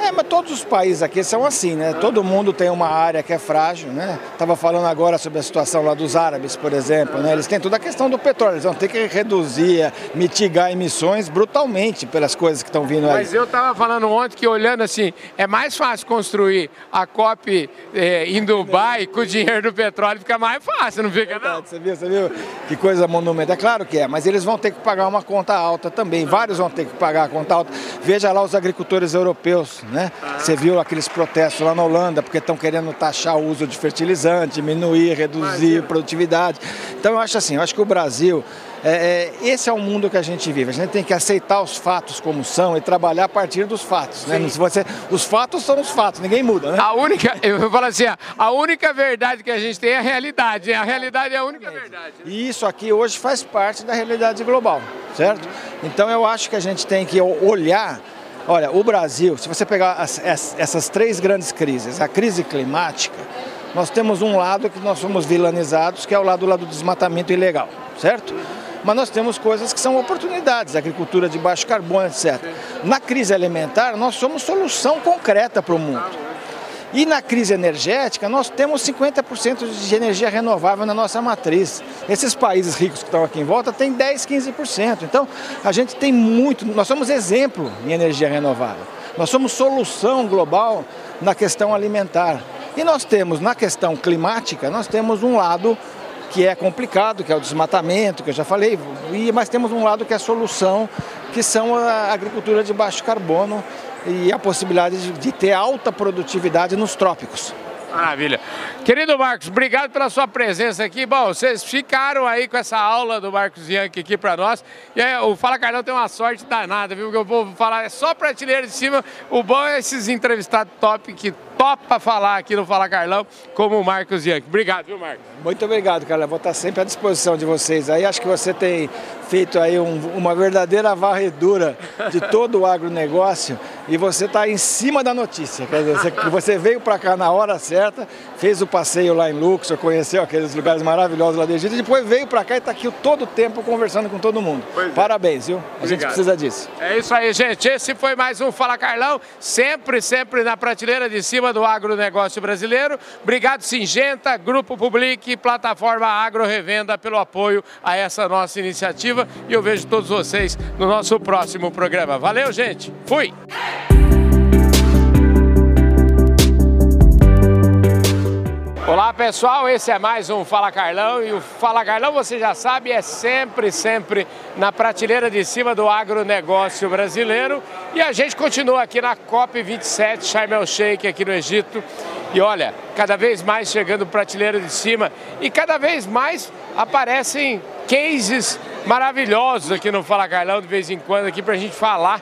É, mas todos os países aqui são assim, né? Todo mundo tem uma área que é frágil, né? Estava falando agora sobre a situação lá dos árabes, por exemplo, né? Eles têm toda a questão do petróleo, eles vão ter que reduzir, mitigar emissões brutalmente pelas coisas que estão vindo aí. Mas eu estava falando ontem que olhando assim, é mais fácil construir a COP eh, em Dubai com o dinheiro do petróleo, fica mais fácil, não fica não? Você viu, você viu que coisa monumental? É claro que é, mas eles vão ter que pagar uma conta alta também. Vários vão ter que pagar a conta alta. Veja lá os agricultores europeus, né? Você viu aqueles protestos lá na Holanda porque estão querendo taxar o uso de fertilizante, diminuir, reduzir a produtividade. Então eu acho assim, eu acho que o Brasil é, é, esse é o mundo que a gente vive. A gente tem que aceitar os fatos como são e trabalhar a partir dos fatos. Né? Se você, os fatos são os fatos, ninguém muda. Né? A única, eu falo assim, a única verdade que a gente tem é a realidade. A realidade é a única verdade. E isso aqui hoje faz parte da realidade global, certo? Então eu acho que a gente tem que olhar. Olha, o Brasil, se você pegar as, essas três grandes crises, a crise climática, nós temos um lado que nós somos vilanizados, que é o lado, lado do desmatamento ilegal, certo? Mas nós temos coisas que são oportunidades, agricultura de baixo carbono, etc. Na crise alimentar, nós somos solução concreta para o mundo. E na crise energética, nós temos 50% de energia renovável na nossa matriz. Esses países ricos que estão aqui em volta têm 10, 15%. Então, a gente tem muito, nós somos exemplo em energia renovável. Nós somos solução global na questão alimentar. E nós temos, na questão climática, nós temos um lado que é complicado, que é o desmatamento, que eu já falei, mas temos um lado que é a solução, que são a agricultura de baixo carbono e a possibilidade de, ter alta produtividade nos trópicos. Maravilha. Querido Marcos, obrigado pela sua presença aqui. Bom, vocês ficaram aí com essa aula do Marcos Yankee aqui para nós. E aí, o Fala Carlão tem uma sorte danada, viu? Que eu vou falar é só prateleira de cima. O bom é esses entrevistados top que topa falar aqui no Fala Carlão, como o Marcos Yankee. Obrigado, viu, Marcos? Muito obrigado, Carla. Vou estar sempre à disposição de vocês. Aí acho que você tem feito aí um, uma verdadeira varredura de todo o agronegócio e você está em cima da notícia. Quer dizer, você, veio para cá na hora certa, fez o passeio lá em Luxor, conheceu aqueles lugares maravilhosos lá do Egito, e depois veio para cá e está aqui todo o tempo conversando com todo mundo. É. Parabéns, viu? A Obrigado. gente precisa disso. É isso aí, gente. Esse foi mais um Fala Carlão, sempre, sempre na prateleira de cima do agronegócio brasileiro. Obrigado, Singenta, Grupo Public e Plataforma Agro Revenda pelo apoio a essa nossa iniciativa. E eu vejo todos vocês no nosso próximo programa. Valeu, gente. Fui! Olá pessoal, esse é mais um Fala Carlão e o Fala Carlão, você já sabe, é sempre, sempre na prateleira de cima do agronegócio brasileiro. E a gente continua aqui na COP27 Sharm el Sheikh aqui no Egito. E olha, cada vez mais chegando prateleira de cima e cada vez mais aparecem cases maravilhosos aqui no Fala Carlão de vez em quando aqui para a gente falar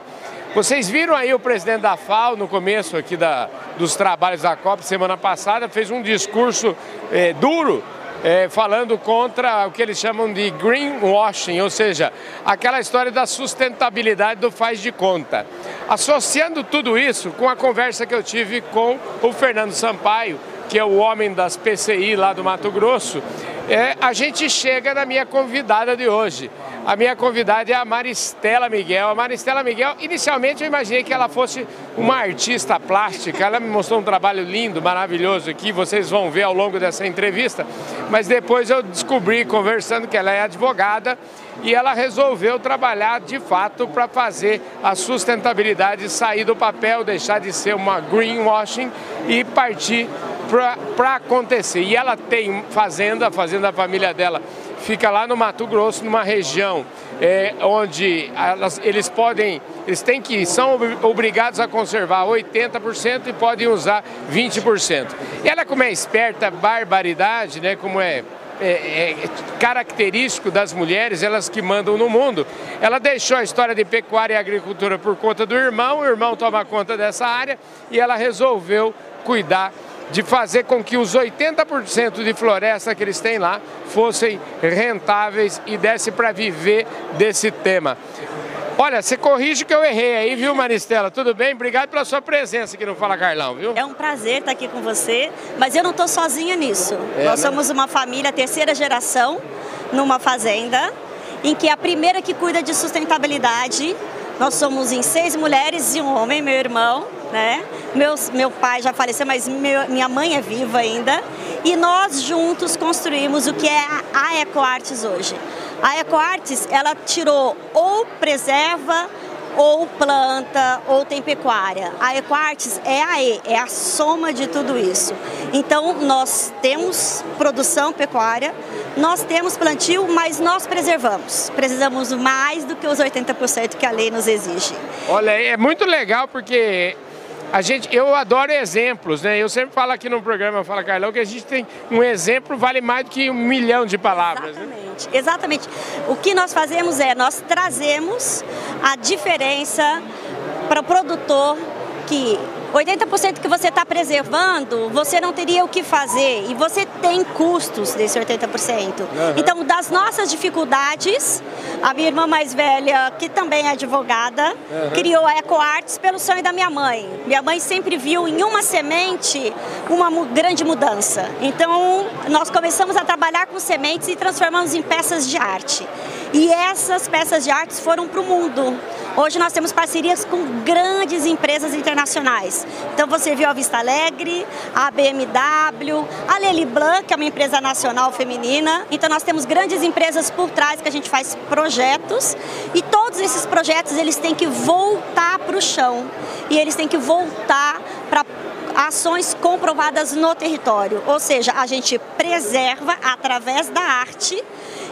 vocês viram aí o presidente da FAO no começo aqui da, dos trabalhos da COP semana passada, fez um discurso é, duro é, falando contra o que eles chamam de greenwashing, ou seja, aquela história da sustentabilidade do faz de conta. Associando tudo isso com a conversa que eu tive com o Fernando Sampaio, que é o homem das PCI lá do Mato Grosso, é, a gente chega na minha convidada de hoje. A minha convidada é a Maristela Miguel. A Maristela Miguel, inicialmente eu imaginei que ela fosse uma artista plástica. Ela me mostrou um trabalho lindo, maravilhoso aqui, vocês vão ver ao longo dessa entrevista. Mas depois eu descobri, conversando, que ela é advogada e ela resolveu trabalhar de fato para fazer a sustentabilidade sair do papel, deixar de ser uma greenwashing e partir para acontecer. E ela tem fazenda, a fazenda da família dela fica lá no Mato Grosso, numa região é, onde elas, eles podem, eles têm que, são obrigados a conservar 80% e podem usar 20%. E ela como é esperta, barbaridade, né, como é, é, é, característico das mulheres, elas que mandam no mundo. Ela deixou a história de pecuária e agricultura por conta do irmão, o irmão toma conta dessa área e ela resolveu cuidar de fazer com que os 80% de floresta que eles têm lá fossem rentáveis e desse para viver desse tema. Olha, você corrige que eu errei aí, viu, Maristela? Tudo bem? Obrigado pela sua presença aqui no Fala Carlão, viu? É um prazer estar aqui com você, mas eu não estou sozinha nisso. É, Nós né? somos uma família, terceira geração, numa fazenda, em que a primeira que cuida de sustentabilidade, nós somos em seis mulheres e um homem, meu irmão, né? Meu, meu pai já faleceu, mas meu, minha mãe é viva ainda. E nós juntos construímos o que é a EcoArtes hoje. A EcoArtes, ela tirou ou preserva ou planta, ou tem pecuária. A Ecoartes é a E, é a soma de tudo isso. Então, nós temos produção pecuária, nós temos plantio, mas nós preservamos. Precisamos mais do que os 80% que a lei nos exige. Olha, é muito legal porque a gente, eu adoro exemplos, né? Eu sempre falo aqui no programa Fala Carlão que a gente tem um exemplo vale mais do que um milhão de palavras. Né? Exatamente, né? exatamente. O que nós fazemos é nós trazemos a diferença para o produtor que 80% que você está preservando, você não teria o que fazer e você tem custos desse 80%. Uhum. Então, das nossas dificuldades, a minha irmã mais velha, que também é advogada, uhum. criou a EcoArts pelo sonho da minha mãe. Minha mãe sempre viu em uma semente uma grande mudança. Então, nós começamos a trabalhar com sementes e transformamos em peças de arte. E essas peças de arte foram para o mundo. Hoje nós temos parcerias com grandes empresas internacionais. Então você viu a Vista Alegre, a BMW, a Lely Blanc, que é uma empresa nacional feminina. Então nós temos grandes empresas por trás que a gente faz projetos e todos esses projetos eles têm que voltar para o chão e eles têm que voltar para ações comprovadas no território. Ou seja, a gente preserva através da arte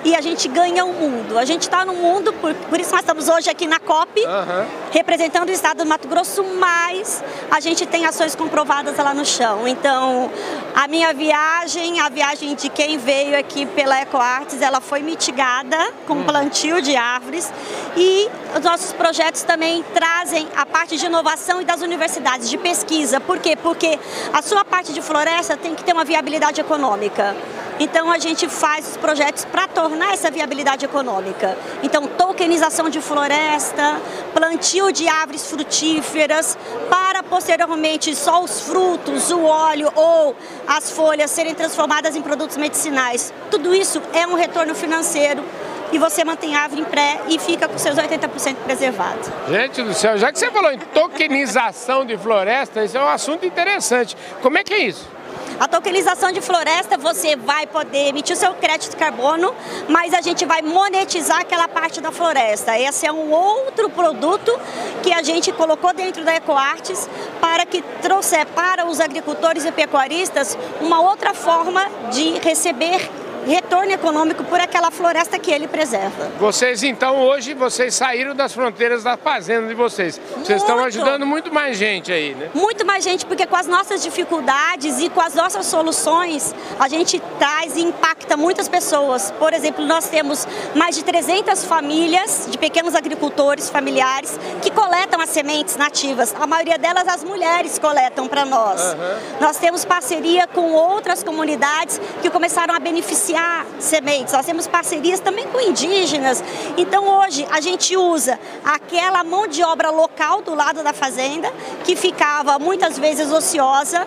e a gente ganha o mundo. A gente está no mundo, por, por, isso nós estamos hoje aqui na COP, uhum. representando o estado do Mato Grosso, mas a gente tem ações comprovadas lá no chão. Então, a minha viagem, a viagem de quem veio aqui pela EcoArtes, ela foi mitigada com uhum. plantio de árvores e os nossos projetos também trazem a parte de inovação e das universidades, de pesquisa. Por quê? Porque a sua parte de floresta tem que ter uma viabilidade econômica. Então a gente faz os projetos para tornar essa viabilidade econômica. Então tokenização de floresta, plantio de árvores frutíferas, para posteriormente só os frutos, o óleo ou as folhas serem transformadas em produtos medicinais. Tudo isso é um retorno financeiro e você mantém a árvore em pré e fica com seus 80% preservado. Gente do céu, já que você falou em tokenização de floresta, isso é um assunto interessante. Como é que é isso? A tokenização de floresta, você vai poder emitir o seu crédito de carbono, mas a gente vai monetizar aquela parte da floresta. Esse é um outro produto que a gente colocou dentro da EcoArtes para que trouxer para os agricultores e pecuaristas uma outra forma de receber retorno econômico por aquela floresta que ele preserva. Vocês então hoje vocês saíram das fronteiras da fazenda de vocês. Vocês estão ajudando muito mais gente aí, né? Muito mais gente, porque com as nossas dificuldades e com as nossas soluções, a gente traz e impacta muitas pessoas. Por exemplo, nós temos mais de 300 famílias de pequenos agricultores familiares que coletam as sementes nativas. A maioria delas as mulheres coletam para nós. Uhum. Nós temos parceria com outras comunidades que começaram a beneficiar financiar sementes, nós temos parcerias também com indígenas. Então hoje a gente usa aquela mão de obra local do lado da fazenda, que ficava muitas vezes ociosa,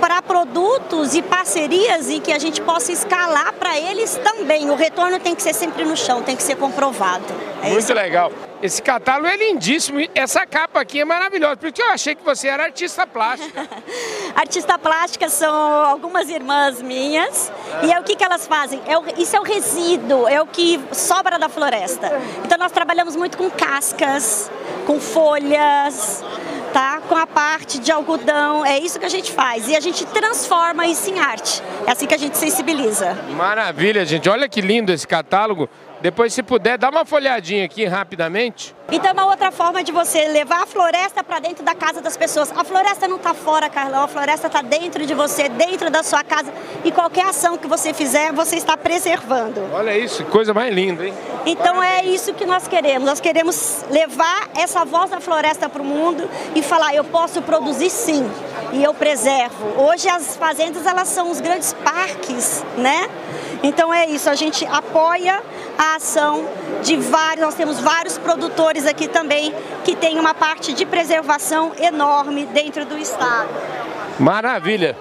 para produtos e parcerias e que a gente possa escalar para eles também. O retorno tem que ser sempre no chão, tem que ser comprovado. É Muito legal. Esse catálogo é lindíssimo. Essa capa aqui é maravilhosa, porque eu achei que você era artista plástica. artista plástica são algumas irmãs minhas. Ah. E é o que, que elas fazem? É o, isso é o resíduo, é o que sobra da floresta. Então nós trabalhamos muito com cascas, com folhas, tá? com a parte de algodão. É isso que a gente faz. E a gente transforma isso em arte. É assim que a gente sensibiliza. Maravilha, gente. Olha que lindo esse catálogo. Depois, se puder, dá uma folhadinha aqui rapidamente. Então, uma outra forma de você levar a floresta para dentro da casa das pessoas. A floresta não está fora, Carlão. A floresta está dentro de você, dentro da sua casa. E qualquer ação que você fizer, você está preservando. Olha isso, coisa mais linda, hein? Então, é isso que nós queremos. Nós queremos levar essa voz da floresta para o mundo e falar: eu posso produzir sim. E eu preservo. Hoje as fazendas elas são os grandes parques, né? Então é isso, a gente apoia a ação de vários, nós temos vários produtores aqui também que tem uma parte de preservação enorme dentro do estado. Maravilha.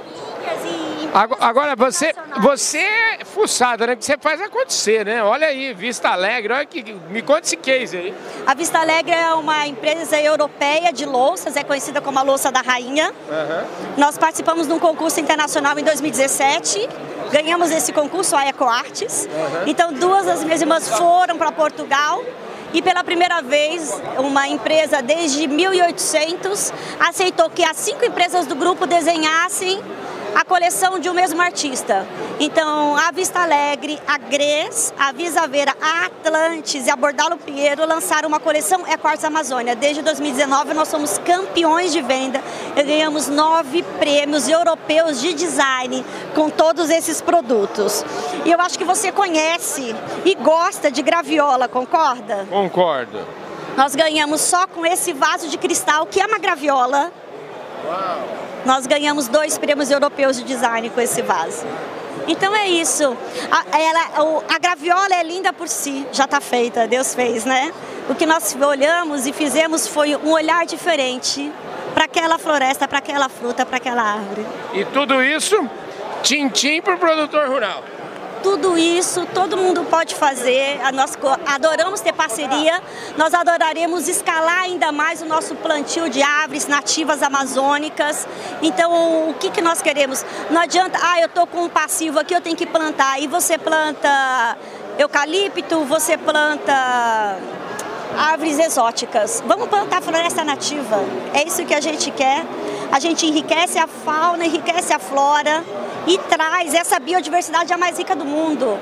Agora você, você é fuçada, né? Que você faz acontecer, né? Olha aí, Vista Alegre, olha que. Me conta esse case aí. A Vista Alegre é uma empresa europeia de louças, é conhecida como a louça da rainha. Uhum. Nós participamos de um concurso internacional em 2017 ganhamos esse concurso, a EcoArtes. Uhum. Então, duas das minhas irmãs foram para Portugal e pela primeira vez uma empresa desde 1800 aceitou que as cinco empresas do grupo desenhassem a coleção de um mesmo artista. Então, a Vista Alegre, a Gres, a Visaveira, a Atlantis e a Bordalo Pinheiro lançaram uma coleção É Quartz Amazônia. Desde 2019 nós somos campeões de venda e ganhamos nove prêmios europeus de design com todos esses produtos. E eu acho que você conhece e gosta de graviola, concorda? Concordo. Nós ganhamos só com esse vaso de cristal, que é uma graviola. Uau! Nós ganhamos dois prêmios europeus de design com esse vaso. Então é isso. A, ela, a graviola é linda por si, já está feita, Deus fez, né? O que nós olhamos e fizemos foi um olhar diferente para aquela floresta, para aquela fruta, para aquela árvore. E tudo isso, tintim para o produtor rural tudo isso todo mundo pode fazer. Nós adoramos ter parceria, nós adoraremos escalar ainda mais o nosso plantio de árvores nativas amazônicas. Então, o que, que nós queremos? Não adianta, ah, eu estou com um passivo aqui, eu tenho que plantar. E você planta eucalipto, você planta árvores exóticas. Vamos plantar floresta nativa. É isso que a gente quer. A gente enriquece a fauna, enriquece a flora e traz essa biodiversidade a mais rica do mundo.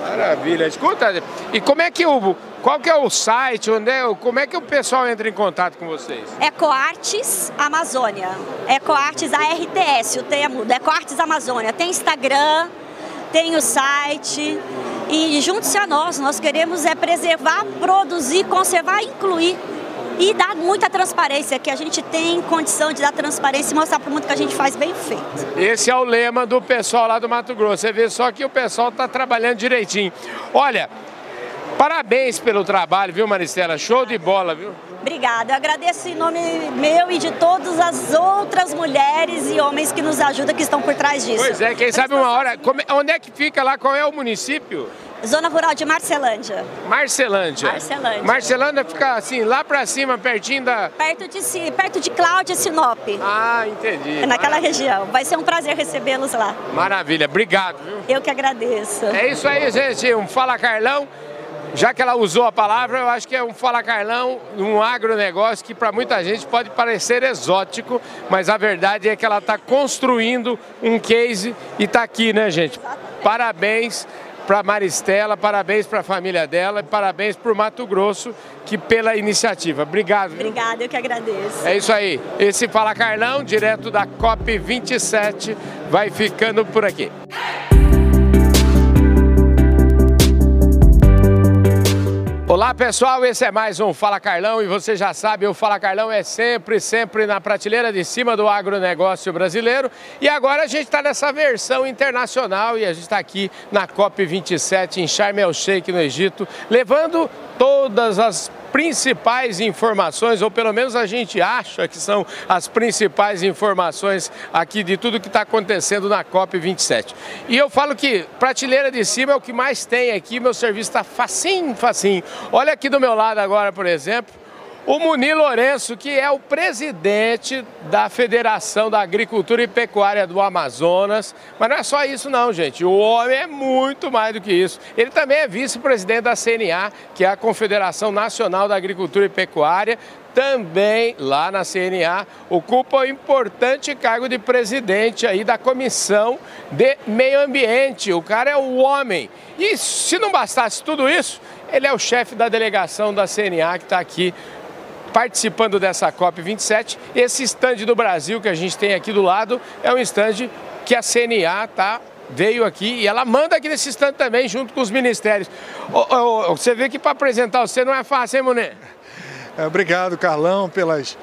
Maravilha. Escuta, e como é que o qual que é o site, onde é, como é que o pessoal entra em contato com vocês? Ecoartes Amazônia. Ecoartes ARTS, o termo, Ecoartes Amazônia. Tem Instagram, tem o site e junte-se a nós. Nós queremos é preservar, produzir, conservar e incluir e dar muita transparência, que a gente tem condição de dar transparência e mostrar para o mundo que a gente faz bem feito. Esse é o lema do pessoal lá do Mato Grosso. Você vê só que o pessoal está trabalhando direitinho. Olha, parabéns pelo trabalho, viu, Maristela? Show de bola, viu? Obrigada. Eu agradeço em nome meu e de todas as outras mulheres e homens que nos ajudam, que estão por trás disso. Pois é, quem sabe uma hora. Onde é que fica lá? Qual é o município? Zona Rural de Marcelândia. Marcelândia. Marcelândia. Marcelândia fica assim, lá pra cima, pertinho da... Perto de, perto de Cláudia Sinop. Ah, entendi. É naquela Maravilha. região. Vai ser um prazer recebê-los lá. Maravilha, obrigado, viu? Eu que agradeço. É isso aí, gente. Um Fala Carlão. Já que ela usou a palavra, eu acho que é um Fala Carlão, um agronegócio que para muita gente pode parecer exótico, mas a verdade é que ela está construindo um case e está aqui, né, gente? Parabéns para Maristela, parabéns para a família dela e parabéns para o Mato Grosso que pela iniciativa. Obrigado. Obrigada, eu que agradeço. É isso aí. Esse Fala Carlão, direto da COP 27, vai ficando por aqui. Olá pessoal, esse é mais um Fala Carlão e você já sabe, o Fala Carlão é sempre, sempre na prateleira de cima do agronegócio brasileiro. E agora a gente está nessa versão internacional e a gente está aqui na COP27 em Sharm el Sheikh no Egito, levando todas as principais informações, ou pelo menos a gente acha que são as principais informações aqui de tudo que está acontecendo na COP27. E eu falo que prateleira de cima é o que mais tem aqui, meu serviço está facinho, facinho. Olha aqui do meu lado agora, por exemplo, o Muni Lourenço, que é o presidente da Federação da Agricultura e Pecuária do Amazonas. Mas não é só isso não, gente. O homem é muito mais do que isso. Ele também é vice-presidente da CNA, que é a Confederação Nacional da Agricultura e Pecuária. Também lá na CNA ocupa o importante cargo de presidente aí da Comissão de Meio Ambiente. O cara é o homem. E se não bastasse tudo isso, ele é o chefe da delegação da CNA que está aqui participando dessa COP27. Esse estande do Brasil que a gente tem aqui do lado é um estande que a CNA tá, veio aqui e ela manda aqui nesse estande também, junto com os ministérios. Você vê que para apresentar você não é fácil, hein, Monet? É, Obrigado, Carlão, pelas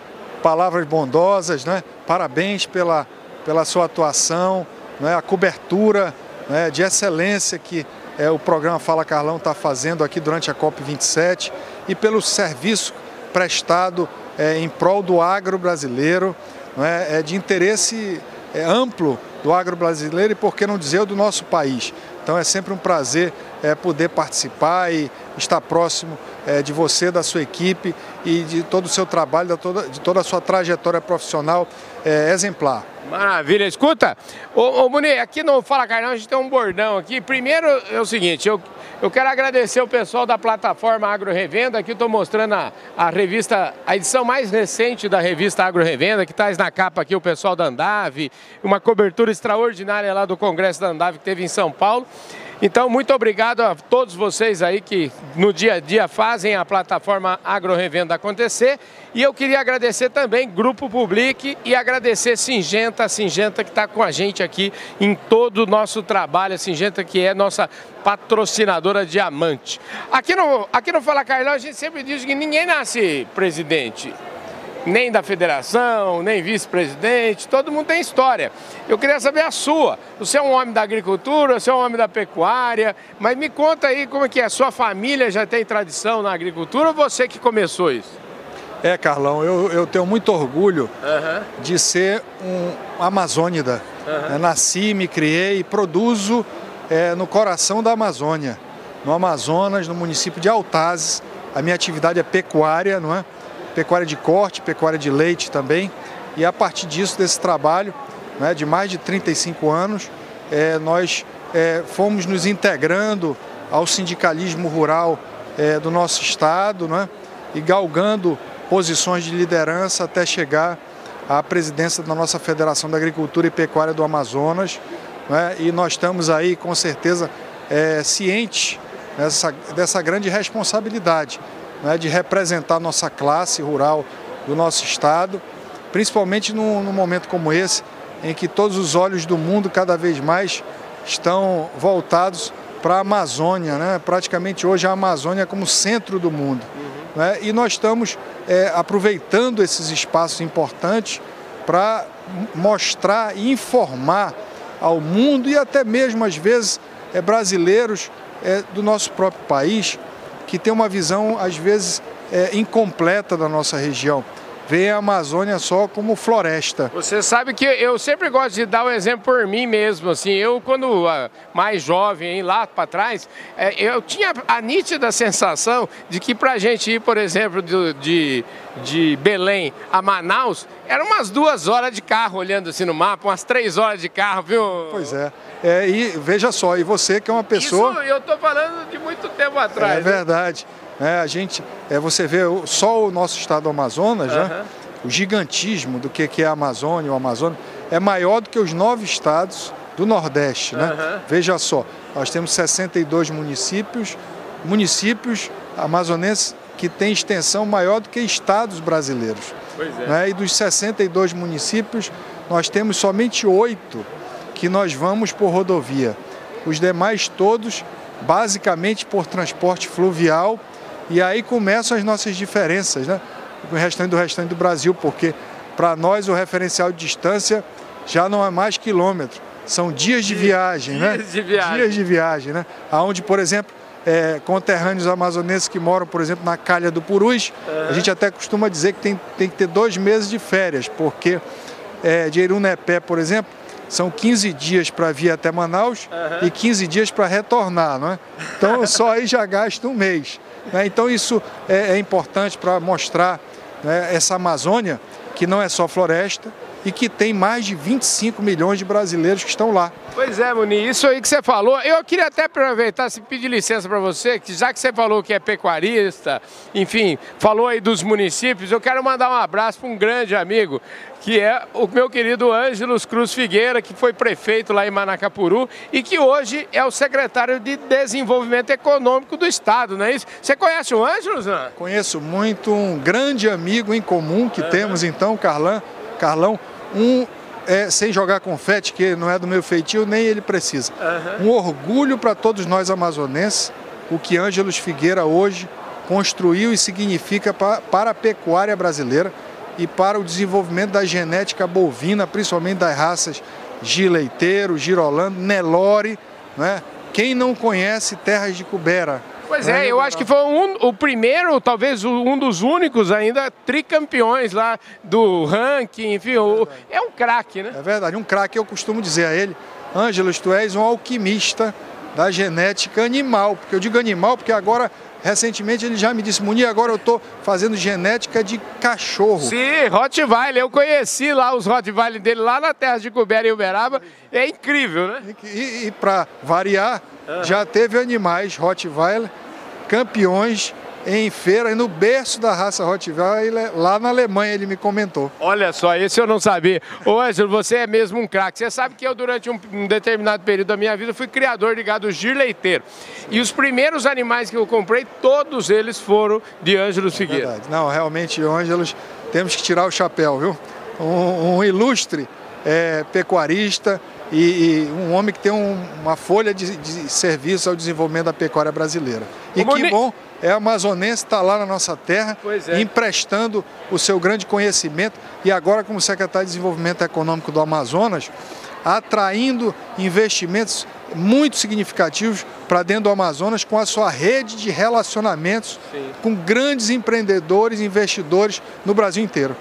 palavras bondosas, né? Parabéns pela, pela sua atuação, né? a cobertura né? de excelência que é, o programa Fala Carlão está fazendo aqui durante a COP27 e pelo serviço prestado é, em prol do agro brasileiro, é, é de interesse é, amplo do agro brasileiro e, por que não dizer, do nosso país. Então é sempre um prazer é, poder participar e estar próximo é, de você, da sua equipe e de todo o seu trabalho, de toda, de toda a sua trajetória profissional é, exemplar. Maravilha, escuta, ô, ô aqui no Fala Carlão a gente tem um bordão aqui. Primeiro é o seguinte, eu, eu quero agradecer o pessoal da plataforma Agro Revenda, aqui estou mostrando a, a revista, a edição mais recente da revista Agro Revenda, que traz na capa aqui o pessoal da Andave, uma cobertura extraordinária lá do Congresso da Andave que teve em São Paulo. Então, muito obrigado a todos vocês aí que no dia a dia fazem a plataforma Agro Revenda acontecer. E eu queria agradecer também Grupo Public e agradecer Singenta, a Singenta que está com a gente aqui em todo o nosso trabalho, a Singenta que é nossa patrocinadora diamante. Aqui no, aqui no Fala Carlão a gente sempre diz que ninguém nasce presidente nem da federação, nem vice-presidente, todo mundo tem história. Eu queria saber a sua. Você é um homem da agricultura, você é um homem da pecuária, mas me conta aí como é que é. Sua família já tem tradição na agricultura ou você que começou isso? É, Carlão, eu, eu tenho muito orgulho de ser um amazônida. Eu nasci, me criei e produzo é, no coração da Amazônia, no Amazonas, no município de Altazes. A minha atividade é pecuária, não é? Pecuária de corte, pecuária de leite também. E a partir disso, desse trabalho, né, de mais de 35 anos, é, nós é, fomos nos integrando ao sindicalismo rural é, do nosso estado, né, e galgando posições de liderança até chegar à presidência da nossa Federação da Agricultura e Pecuária do Amazonas. né, e nós estamos aí, com certeza, é, cientes dessa, dessa grande responsabilidade né, de representar nossa classe rural do nosso estado, principalmente num, num momento como esse, em que todos os olhos do mundo cada vez mais estão voltados para a Amazônia, né? praticamente hoje a Amazônia é como centro do mundo. né? E nós estamos é, aproveitando esses espaços importantes para mostrar e informar ao mundo e até mesmo às vezes é, brasileiros é, do nosso próprio país que tem uma visão às vezes é, incompleta da nossa região. Veem a Amazônia só como floresta. Você sabe que eu sempre gosto de dar o um exemplo por mim mesmo, assim, eu quando uh, mais jovem, hein, lá para trás, é, eu tinha a nítida sensação de que para a gente ir, por exemplo, de, de, de, Belém a Manaus, eram umas duas horas de carro olhando assim no mapa, umas três horas de carro, viu? Pois é. é e veja só, e você que é uma pessoa... Isso eu estou falando de muito tempo atrás. É verdade. É, a gente, é, você vê só o nosso estado do Amazonas, uhum. né? o gigantismo do que, que é a Amazônia, o Amazonas, é maior do que os nove estados do Nordeste. Né? Uhum. Veja só, nós temos 62 municípios, municípios amazonenses que têm extensão maior do que estados brasileiros. É. Né? E dos 62 municípios, nós temos somente oito que nós vamos por rodovia. Os demais todos, basicamente por transporte fluvial e aí começam as nossas diferenças, né? Com o restante do restante do Brasil, porque para nós o referencial de distância já não é mais quilômetro, são dias de viagem, dias né? De viagem. Dias de viagem, né? Aonde, por exemplo, é, conterrâneos amazonenses que moram, por exemplo, na calha do Purus, uhum. a gente até costuma dizer que tem, tem que ter dois meses de férias, porque é, de Irunepé, por exemplo, são 15 dias para vir até Manaus uhum. e 15 dias para retornar, não é? Então só aí já gasta um mês. Né? Então isso é, é importante para mostrar né, essa Amazônia, que não é só floresta, e que tem mais de 25 milhões de brasileiros que estão lá. Pois é, Muni, isso aí que você falou, eu queria até aproveitar, se pedir licença para você, que já que você falou que é pecuarista, enfim, falou aí dos municípios, eu quero mandar um abraço para um grande amigo que é o meu querido Ângelos Cruz Figueira, que foi prefeito lá em Manacapuru e que hoje é o secretário de Desenvolvimento Econômico do Estado, não é isso? Você conhece o Ângelos, não? Conheço muito, um grande amigo em comum que uhum. temos então, Carlão, Carlão um é, sem jogar confete, que não é do meu feitio, nem ele precisa. Uhum. Um orgulho para todos nós amazonenses, o que Ângelos Figueira hoje construiu e significa para, para a pecuária brasileira e para o desenvolvimento da genética bovina, principalmente das raças Gileiteiro, Girolando, Nelore. Né? Quem não conhece terras de Cubera? Pois é, eu acho que foi um, o primeiro, talvez um dos únicos ainda, tricampeões lá do ranking, enfim, o, é um craque, né? É verdade, um craque, eu costumo dizer a ele, Ângelo, tu és um alquimista da genética animal, porque eu digo animal porque agora Recentemente ele já me disse, Munir, agora eu estou fazendo genética de cachorro. Sim, Rottweiler. Eu conheci lá os Rottweiler dele lá na terra de Cubera e Uberaba. É incrível, né? E, e, e para variar, uhum. já teve animais Rottweiler campeões em feira, no berço da raça Rottweiler, lá na Alemanha, ele me comentou. Olha só, esse eu não sabia. Ô Ângelo, você é mesmo um craque. Você sabe que eu, durante um, um, determinado período da minha vida, fui criador de gado girleiteiro. E os primeiros animais que eu comprei, todos eles foram de Ângelos Figueiredo. Verdade. Não, realmente, Ângelos, temos que tirar o chapéu, viu? Um, um ilustre é, pecuarista, e, e, um homem que tem um, uma folha de, de, serviço ao desenvolvimento da pecuária brasileira. E que bom é amazonense, está lá na nossa terra, é. emprestando o seu grande conhecimento e agora como secretário de Desenvolvimento Econômico do Amazonas, atraindo investimentos muito significativos para dentro do Amazonas com a sua rede de relacionamentos Sim. com grandes empreendedores e investidores no Brasil inteiro.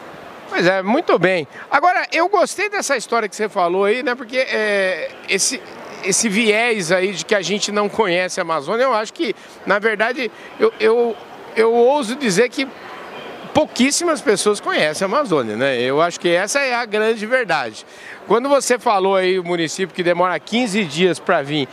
Pois é, muito bem. Agora, eu gostei dessa história que você falou aí, né? Porque é, esse, esse viés aí de que a gente não conhece a Amazônia, eu acho que, na verdade, eu, eu, eu ouso dizer que pouquíssimas pessoas conhecem a Amazônia, né? Eu acho que essa é a grande verdade. Quando você falou aí o município que demora 15 dias para vir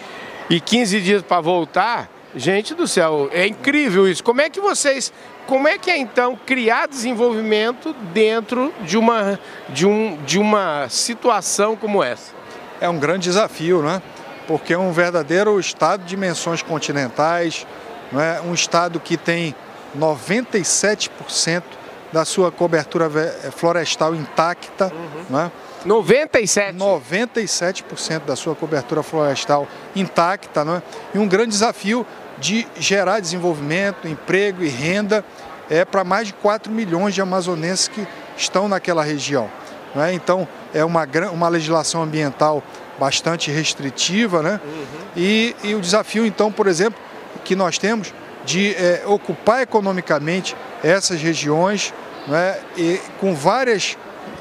e 15 dias para voltar, gente do céu, é incrível isso. Como é que vocês, como é que é então criar desenvolvimento dentro de uma, de um, de uma situação como essa? É um grande desafio, né? porque é um verdadeiro estado de dimensões continentais, não é? um estado que tem 97% da sua cobertura eh, florestal intacta. Uhum. Não é? 97%? 97% da sua cobertura florestal intacta. Não é? E um grande desafio de gerar desenvolvimento, emprego e renda é para mais de 4 milhões de amazonenses que estão naquela região. É? Então, é uma, uma legislação ambiental bastante restritiva, né? Uhum. E, e, o desafio, então, por exemplo, que nós temos de é, ocupar economicamente essas regiões né, e com várias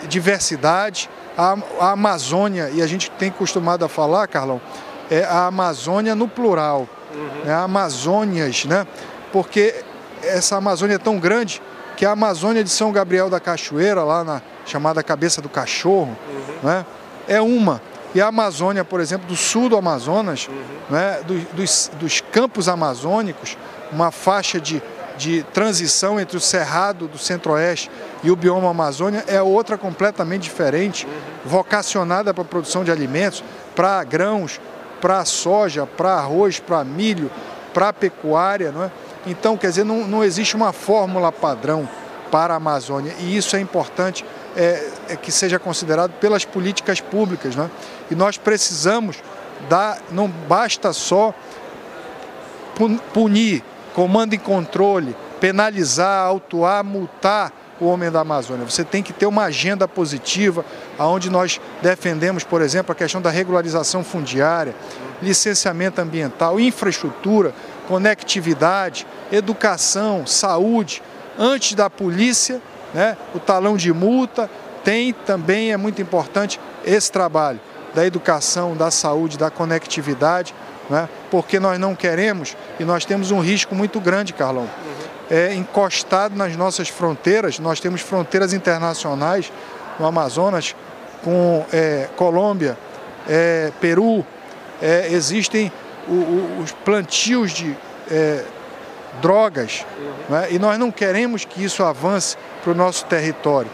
diversidades. A, a Amazônia, e a gente tem costumado a falar, Carlão, é a Amazônia no plural, uhum. né, Amazônias, né? Porque essa Amazônia é tão grande que a Amazônia de São Gabriel da Cachoeira, lá na chamada Cabeça do Cachorro, uhum. né, é uma. E a Amazônia, por exemplo, do sul do Amazonas, uhum. né, do, dos, dos campos amazônicos, uma faixa de, de transição entre o Cerrado do Centro-Oeste e o bioma Amazônia é outra completamente diferente, uhum. vocacionada para a produção de alimentos, para grãos, para soja, para arroz, para milho, para pecuária. Não é? Então, quer dizer, não, não existe uma fórmula padrão para a Amazônia e isso é importante é, é que seja considerado pelas políticas públicas. Né? E nós precisamos dar, não basta só punir, comando e controle, penalizar, autuar, multar o homem da Amazônia. Você tem que ter uma agenda positiva, onde nós defendemos, por exemplo, a questão da regularização fundiária, licenciamento ambiental, infraestrutura, conectividade, educação, saúde, antes da polícia né? o talão de multa, tem também, é muito importante, esse trabalho da educação, da saúde, da conectividade, né? porque nós não queremos e nós temos um risco muito grande, Carlão. É, encostado nas nossas fronteiras, nós temos fronteiras internacionais no Amazonas com é, Colômbia, é, Peru, é, existem o, o, os plantios de é, drogas uhum. né? e nós não queremos que isso avance para o nosso território.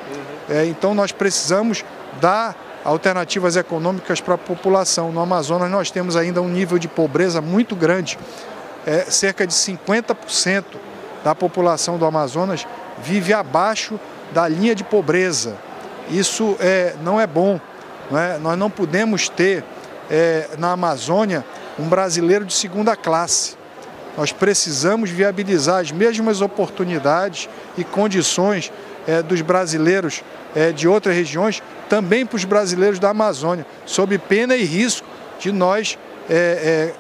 Uhum. Então nós precisamos dar alternativas econômicas para a população. No Amazonas nós temos ainda um nível de pobreza muito grande. Cerca de 50% da população do Amazonas vive abaixo da linha de pobreza. Isso é, não é bom. Não é? Nós não podemos ter é, na Amazônia um brasileiro de segunda classe. Nós precisamos viabilizar as mesmas oportunidades e condições é, dos brasileiros é, de outras regiões, também para os brasileiros da Amazônia, sob pena e risco de nós é,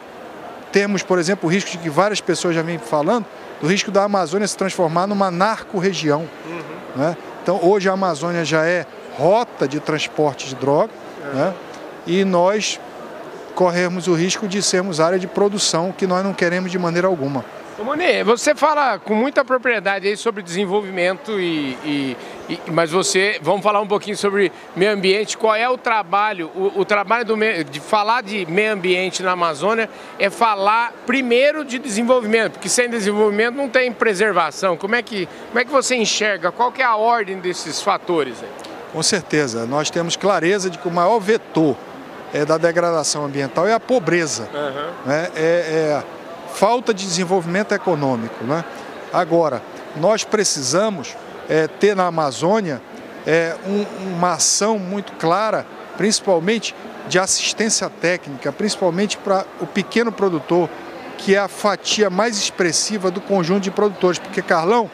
termos, por exemplo, o risco de que várias pessoas já vêm falando, do risco da Amazônia se transformar numa narco-região. Uhum. Né? Então, hoje a Amazônia já é rota de transporte de droga uhum. né? e nós corremos o risco de sermos área de produção que nós não queremos de maneira alguma. Moni, você fala com muita propriedade aí sobre desenvolvimento e, e, mas você, vamos falar um pouquinho sobre meio ambiente. Qual é o trabalho? O, o trabalho do, de falar de meio ambiente na Amazônia é falar primeiro de desenvolvimento, porque sem desenvolvimento não tem preservação. Como é que, como é que você enxerga? Qual que é a ordem desses fatores? Aí? Com certeza, nós temos clareza de que o maior vetor é, da degradação ambiental é a pobreza, uhum. né? é, é falta de desenvolvimento econômico. Né? Agora, nós precisamos é, ter na Amazônia é, um, uma ação muito clara, principalmente de assistência técnica, principalmente para o pequeno produtor, que é a fatia mais expressiva do conjunto de produtores. Porque, Carlão,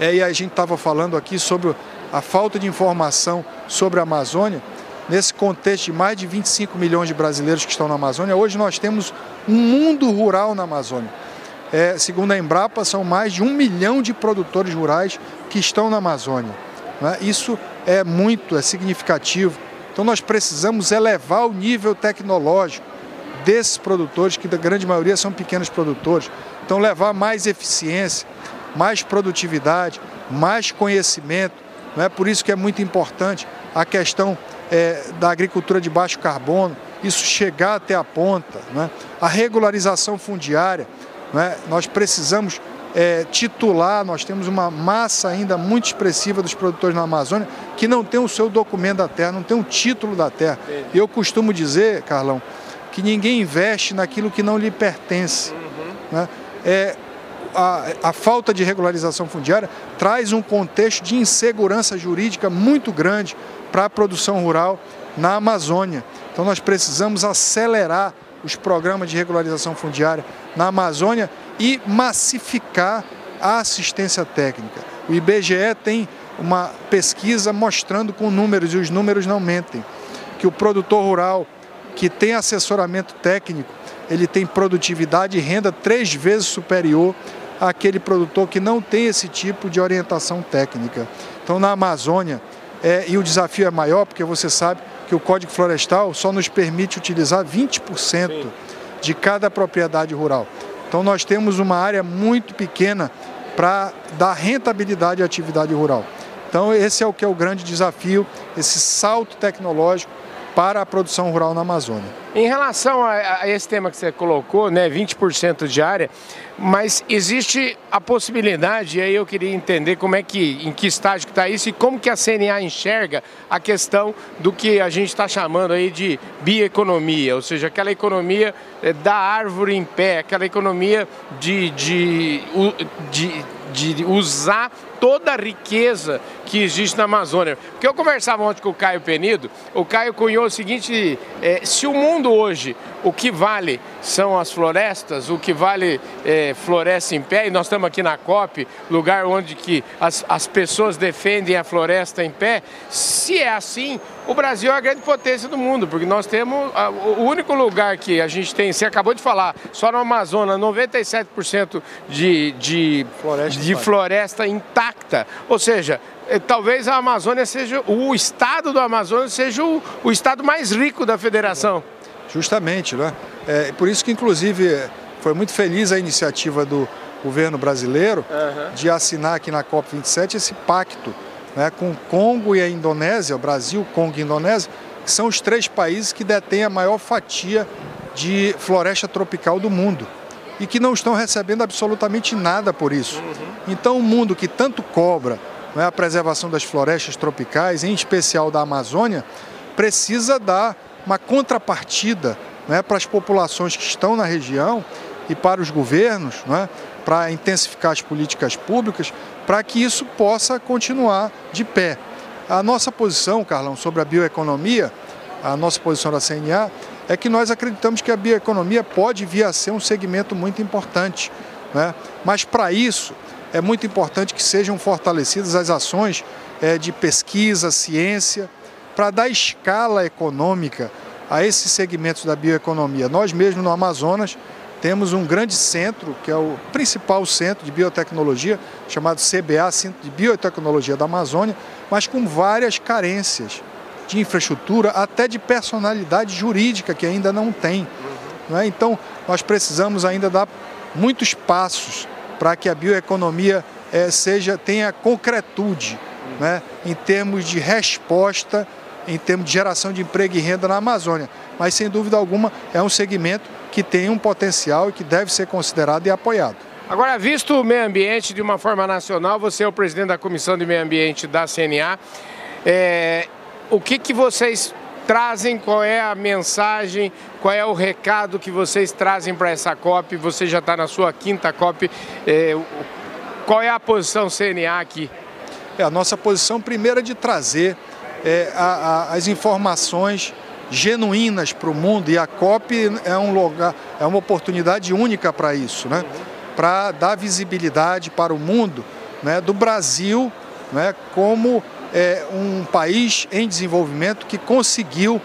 é, e a gente estava falando aqui sobre a falta de informação sobre a Amazônia, nesse contexto de mais de 25 milhões de brasileiros que estão na Amazônia, hoje nós temos um mundo rural na Amazônia. É, segundo a Embrapa, são mais de um milhão de produtores rurais que estão na Amazônia. Né? Isso é muito, é significativo. Então nós precisamos elevar o nível tecnológico desses produtores, que da grande maioria são pequenos produtores. Então levar mais eficiência, mais produtividade, mais conhecimento. Não é por isso que é muito importante a questão é, da agricultura de baixo carbono, isso chegar até a ponta, né? a regularização fundiária. Né? Nós precisamos é, titular, nós temos uma massa ainda muito expressiva dos produtores na Amazônia que não tem o seu documento da terra, não tem o título da terra. E eu costumo dizer, Carlão, que ninguém investe naquilo que não lhe pertence. Né? É, a, a, falta de regularização fundiária traz um contexto de insegurança jurídica muito grande para a produção rural na Amazônia. Então nós precisamos acelerar os programas de regularização fundiária na Amazônia e massificar a assistência técnica. O IBGE tem uma pesquisa mostrando com números, e os números não mentem, que o produtor rural que tem assessoramento técnico, ele tem produtividade e renda três vezes superior àquele produtor que não tem esse tipo de orientação técnica. Então, na Amazônia, é, e o desafio é maior, porque você sabe que o Código Florestal só nos permite utilizar 20% Sim. de cada propriedade rural. Então, nós temos uma área muito pequena para dar rentabilidade à atividade rural. Então, esse é o que é o grande desafio, esse salto tecnológico para a produção rural na Amazônia. Em relação a, a esse tema que você colocou, né, 20% de área, mas existe a possibilidade, e aí eu queria entender como é que, em que estágio está isso e como que a CNA enxerga a questão do que a gente está chamando aí de bioeconomia, ou seja, aquela economia eh, da árvore em pé, aquela economia de, de, de, de usar toda a riqueza que existe na Amazônia. Porque eu conversava ontem com o Caio Penido, o Caio cunhou o seguinte, é, se o mundo hoje, o que vale são as florestas, o que vale é, floresta em pé, e nós estamos aqui na COP, lugar onde que as, as pessoas defendem a floresta em pé, se é assim, o Brasil é a grande potência do mundo, porque nós temos o único lugar que a gente tem, você acabou de falar, só no Amazonas, 97% de, de, floresta, de floresta intacta. Ou seja, eh, talvez a Amazônia seja, o estado do Amazonas seja o, o estado mais rico da federação. Justamente, né? É por isso que, inclusive, foi muito feliz a iniciativa do governo brasileiro uhum. de assinar aqui na COP27 esse pacto né, com o Congo e a Indonésia, o Brasil, Congo e Indonésia, que são os três países que detêm a maior fatia de floresta tropical do mundo e que não estão recebendo absolutamente nada por isso. Então, o mundo que tanto cobra né, a preservação das florestas tropicais, em especial da Amazônia, precisa dar uma contrapartida né, para as populações que estão na região e para os governos, né, para intensificar as políticas públicas, para que isso possa continuar de pé. A nossa posição, Carlão, sobre a bioeconomia, a nossa posição da CNA, é que nós acreditamos que a bioeconomia pode vir a ser um segmento muito importante. Né? Mas para isso é muito importante que sejam fortalecidas as ações é, de pesquisa, ciência, para dar escala econômica a esses segmentos da bioeconomia. Nós mesmos no Amazonas temos um grande centro, que é o principal centro de biotecnologia, chamado CBA, Centro de Biotecnologia da Amazônia, mas com várias carências de infraestrutura, até de personalidade jurídica que ainda não tem. Não é? Então, nós precisamos ainda dar muitos passos para que a bioeconomia é, seja tenha concretude né, em termos de resposta, em termos de geração de emprego e renda na Amazônia. Mas, sem dúvida alguma, é um segmento que tem um potencial e que deve ser considerado e apoiado. Agora, visto o meio ambiente de uma forma nacional, você é o presidente da Comissão de Meio Ambiente da CNA. É, o que, que vocês trazem, qual é a mensagem, qual é o recado que vocês trazem para essa COP? Você já está na sua quinta COP. É, qual é a posição CNA aqui? É, a nossa posição primeira é de trazer é, a, a, as informações genuínas para o mundo e a COP é um lugar, é uma oportunidade única para isso, né? Para dar visibilidade para o mundo, né? Do Brasil, né? Como é, um país em desenvolvimento que conseguiu,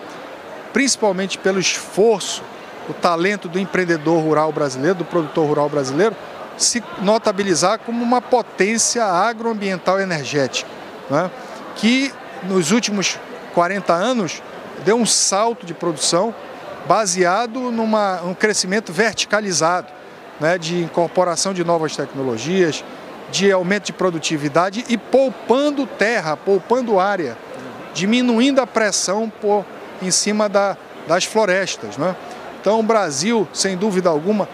principalmente pelo esforço, o talento do empreendedor rural brasileiro, do produtor rural brasileiro, se notabilizar como uma potência agroambiental energética, né? que nos últimos 40 anos deu um salto de produção baseado numa, um crescimento verticalizado, né, de incorporação de novas tecnologias, de aumento de produtividade e poupando terra, poupando área, diminuindo a pressão por, em cima da, das florestas. Né? Então, o Brasil, sem dúvida alguma,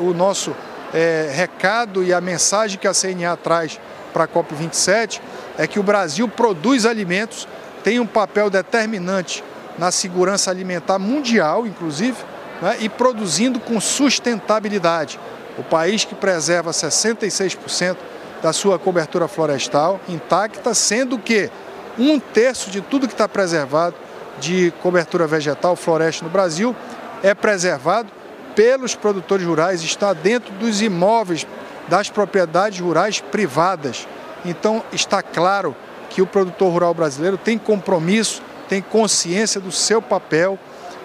o nosso é, recado e a mensagem que a CNA traz para a COP27 é que o Brasil produz alimentos tem um papel determinante na segurança alimentar mundial, inclusive, né, e produzindo com sustentabilidade. O país que preserva 66% da sua cobertura florestal intacta, sendo que um terço de tudo que está preservado de cobertura vegetal, floresta no Brasil, é preservado pelos produtores rurais, está dentro dos imóveis das propriedades rurais privadas. Então está claro que o produtor rural brasileiro tem compromisso, tem consciência do seu papel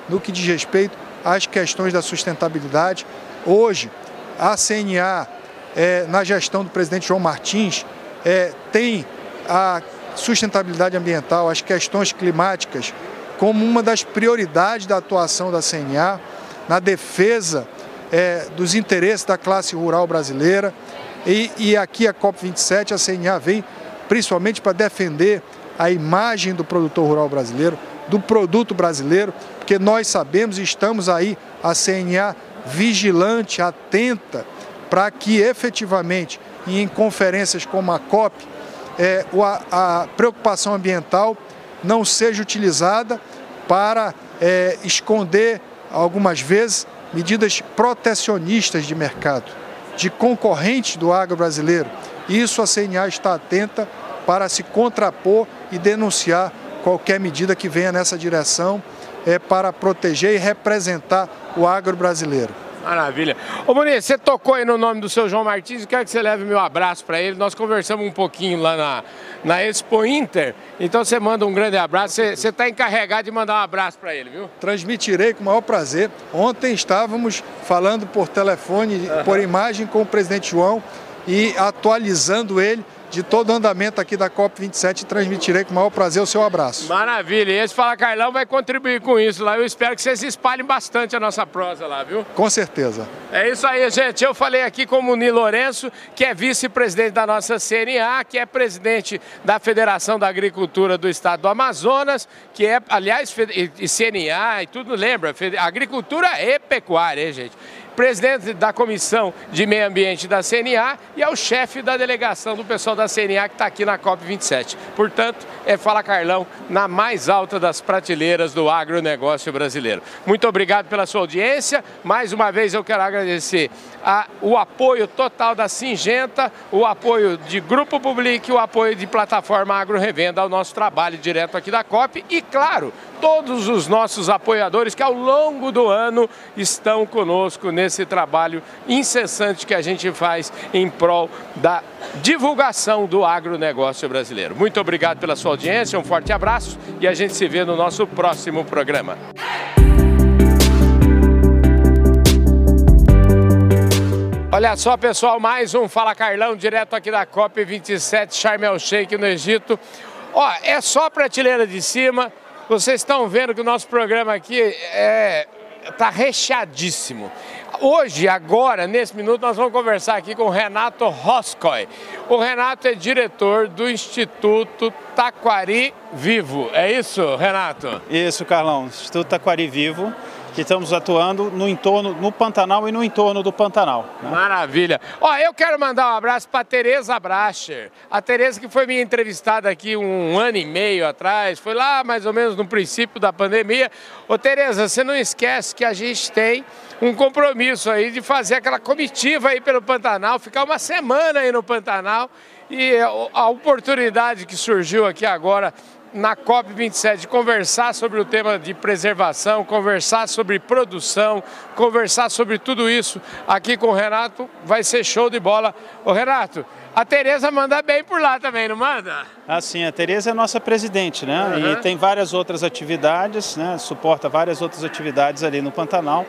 no que diz respeito às questões da sustentabilidade. Hoje, a CNA é, na gestão do presidente João Martins, é, tem a sustentabilidade ambiental, as questões climáticas, como uma das prioridades da atuação da CNA na defesa é, dos interesses da classe rural brasileira. E, e aqui a COP27, a CNA vem principalmente para defender a imagem do produtor rural brasileiro, do produto brasileiro, porque nós sabemos e estamos aí, a CNA vigilante, atenta, para que efetivamente, em conferências como a COP, é, a, a, preocupação ambiental não seja utilizada para é, esconder, algumas vezes, medidas protecionistas de mercado, de concorrentes do agro brasileiro. Isso a CNA está atenta para se contrapor e denunciar qualquer medida que venha nessa direção é, para proteger e representar o agro brasileiro. Maravilha. Ô Muniz, você tocou aí no nome do seu João Martins, quero que você leve meu abraço para ele. Nós conversamos um pouquinho lá na, na Expo Inter, então você manda um grande abraço. Você está encarregado de mandar um abraço para ele, viu? Transmitirei com o maior prazer. Ontem estávamos falando por telefone, uhum. por imagem com o presidente João e atualizando ele de todo o andamento aqui da COP27 e transmitirei com o maior prazer o seu abraço. Maravilha, e esse Fala Carlão vai contribuir com isso lá. Eu espero que vocês espalhem bastante a nossa prosa lá, viu? Com certeza. É isso aí, gente. Eu falei aqui com o Muni Lourenço, que é vice-presidente da nossa CNA, que é presidente da Federação da Agricultura do Estado do Amazonas, que é, aliás, e CNA e tudo, lembra? Agricultura e pecuária, hein, gente? Presidente da Comissão de Meio Ambiente da CNA e é o chefe da delegação do pessoal da CNA que está aqui na COP27. Portanto, é Fala Carlão na mais alta das prateleiras do agronegócio brasileiro. Muito obrigado pela sua audiência. Mais uma vez eu quero agradecer a, o apoio total da Singenta, o apoio de Grupo Public, o apoio de Plataforma Agro Revenda ao nosso trabalho direto aqui da COP e, claro, todos os nossos apoiadores que ao longo do ano estão conosco nesse trabalho incessante que a gente faz em prol da divulgação do agronegócio brasileiro. Muito obrigado pela sua audiência, um forte abraço e a gente se vê no nosso próximo programa. Olha só, pessoal, mais um Fala Carlão, direto aqui da COP27 Sharm el Sheikh no Egito. Ó, é só prateleira de cima, vocês estão vendo que o nosso programa aqui é está recheadíssimo. Hoje, agora, nesse minuto, nós vamos conversar aqui com o Renato Roscoe. O Renato é diretor do Instituto Taquari Vivo. É isso, Renato? Isso, Carlão. Instituto Taquari Vivo que estamos atuando no entorno, no Pantanal e no entorno do Pantanal. Né? Maravilha. Ó, eu quero mandar um abraço para Tereza Bracher. A Tereza que foi minha entrevistada aqui um ano e meio atrás, foi lá mais ou menos no princípio da pandemia. Ô Tereza, você não esquece que a gente tem um compromisso aí de fazer aquela comitiva aí pelo Pantanal, ficar uma semana aí no Pantanal e a oportunidade que surgiu aqui agora na COP27 conversar sobre o tema de preservação, conversar sobre produção, conversar sobre tudo isso aqui com o Renato, vai ser show de bola. Ô Renato, a Tereza manda bem por lá também, não manda? Ah, sim, a Tereza é nossa presidente, né? Uhum. E tem várias outras atividades, né? Suporta várias outras atividades ali no Pantanal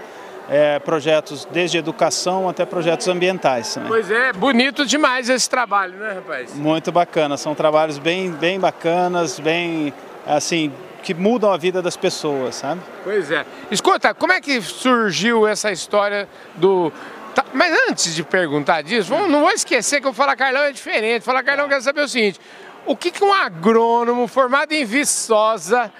é, projetos desde educação até projetos ambientais. Né? Pois é, bonito demais esse trabalho, né, rapaz? Muito bacana, são trabalhos bem, bem bacanas, bem assim que mudam a vida das pessoas, sabe? Pois é. Escuta, como é que surgiu essa história do Tá, mas antes de perguntar disso, vamos, não vou esquecer que o Fala Carlão é diferente. Fala Carlão quer saber o seguinte: o que, que um agrônomo formado em Viçosa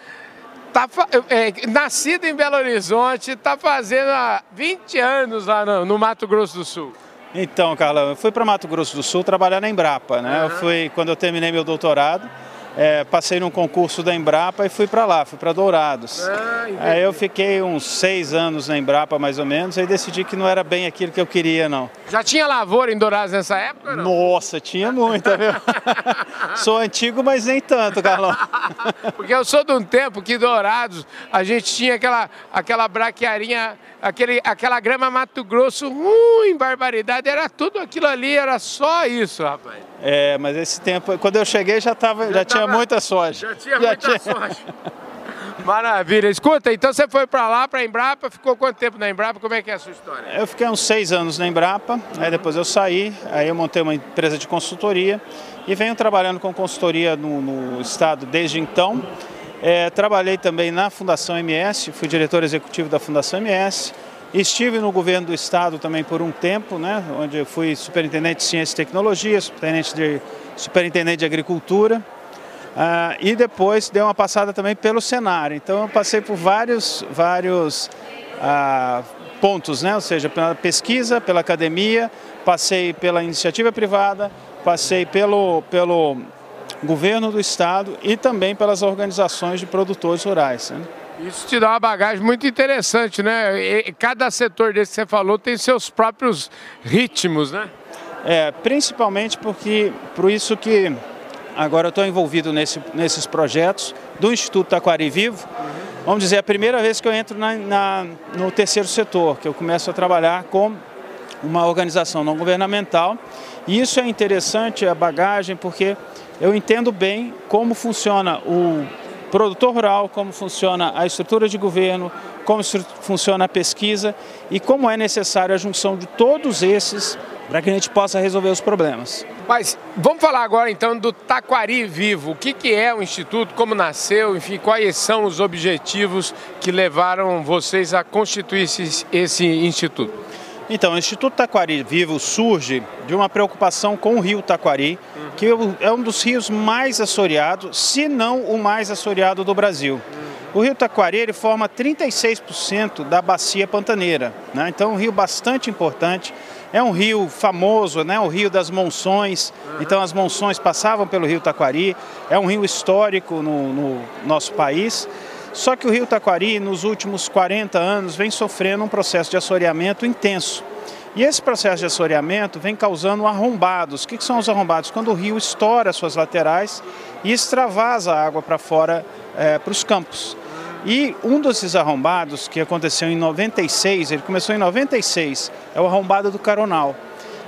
tá, é, nascido em Belo Horizonte, está fazendo há 20 anos lá no, no, Mato Grosso do Sul. Então, Carlão, eu fui para Mato Grosso do Sul trabalhar na Embrapa, né? Uhum. Eu fui, quando eu terminei meu doutorado, é, passei num concurso da Embrapa e fui para lá, fui para Dourados. Ah, aí eu fiquei uns seis anos na Embrapa, mais ou menos, aí decidi que não era bem aquilo que eu queria, não. Já tinha lavoura em Dourados nessa época? Não? Nossa, tinha muita, viu? sou antigo, mas nem tanto, Carlão. Porque eu sou de um tempo que Dourados a gente tinha aquela, aquela braquiarinha, aquele, aquela grama Mato Grosso ruim, barbaridade, era tudo aquilo ali, era só isso, rapaz. É, mas esse tempo, quando eu cheguei já, tava, já, já tinha muita soja. Já tinha já muita tinha... soja. Maravilha. Escuta, então você foi para lá, para a Embrapa, ficou quanto tempo na Embrapa? Como é que é a sua história? Eu fiquei uns seis anos na Embrapa, aí depois eu saí, aí eu montei uma empresa de consultoria e venho trabalhando com consultoria no, no estado desde então. É, trabalhei também na Fundação MS, fui diretor executivo da Fundação MS. Estive no governo do estado também por um tempo, né, onde fui superintendente de Ciência e Tecnologia, superintendente de, superintendente de Agricultura. Uh, e depois dei uma passada também pelo cenário. Então eu passei por vários, vários uh, pontos, né? ou seja, pela pesquisa, pela academia, passei pela iniciativa privada, passei pelo, pelo governo do estado e também pelas organizações de produtores rurais. Né? Isso te dá uma bagagem muito interessante, né? E cada setor desse que você falou tem seus próprios ritmos, né? É, principalmente porque, por isso que agora eu estou envolvido nesse, nesses projetos do Instituto Taquari Vivo. Vamos dizer, é a primeira vez que eu entro na, na, no terceiro setor, que eu começo a trabalhar com uma organização não governamental. E isso é interessante, a bagagem, porque eu entendo bem como funciona o produtor rural, como funciona a estrutura de governo, como funciona a pesquisa e como é necessário a junção de todos esses para que a gente possa resolver os problemas. Mas vamos falar agora então do Taquari Vivo. O que, que é o Instituto, como nasceu, enfim, quais são os objetivos que levaram vocês a constituir esse, esse Instituto? Então, o Instituto Taquari Vivo surge de uma preocupação com o rio Taquari, que é um dos rios mais assoreados, se não o mais assoreado do Brasil. O rio Taquari ele forma 36% da bacia pantaneira, né? então é um rio bastante importante. É um rio famoso, né? o rio das monções, então as monções passavam pelo rio Taquari. É um rio histórico no, no nosso país. Só que o rio Taquari, nos últimos 40 anos, vem sofrendo um processo de assoreamento intenso. E esse processo de assoreamento vem causando arrombados. O que, são os arrombados? Quando o rio estoura suas laterais e extravasa a água para fora, é, para os campos. E um desses arrombados, que aconteceu em 96, ele começou em 96, é o arrombado do Caronal.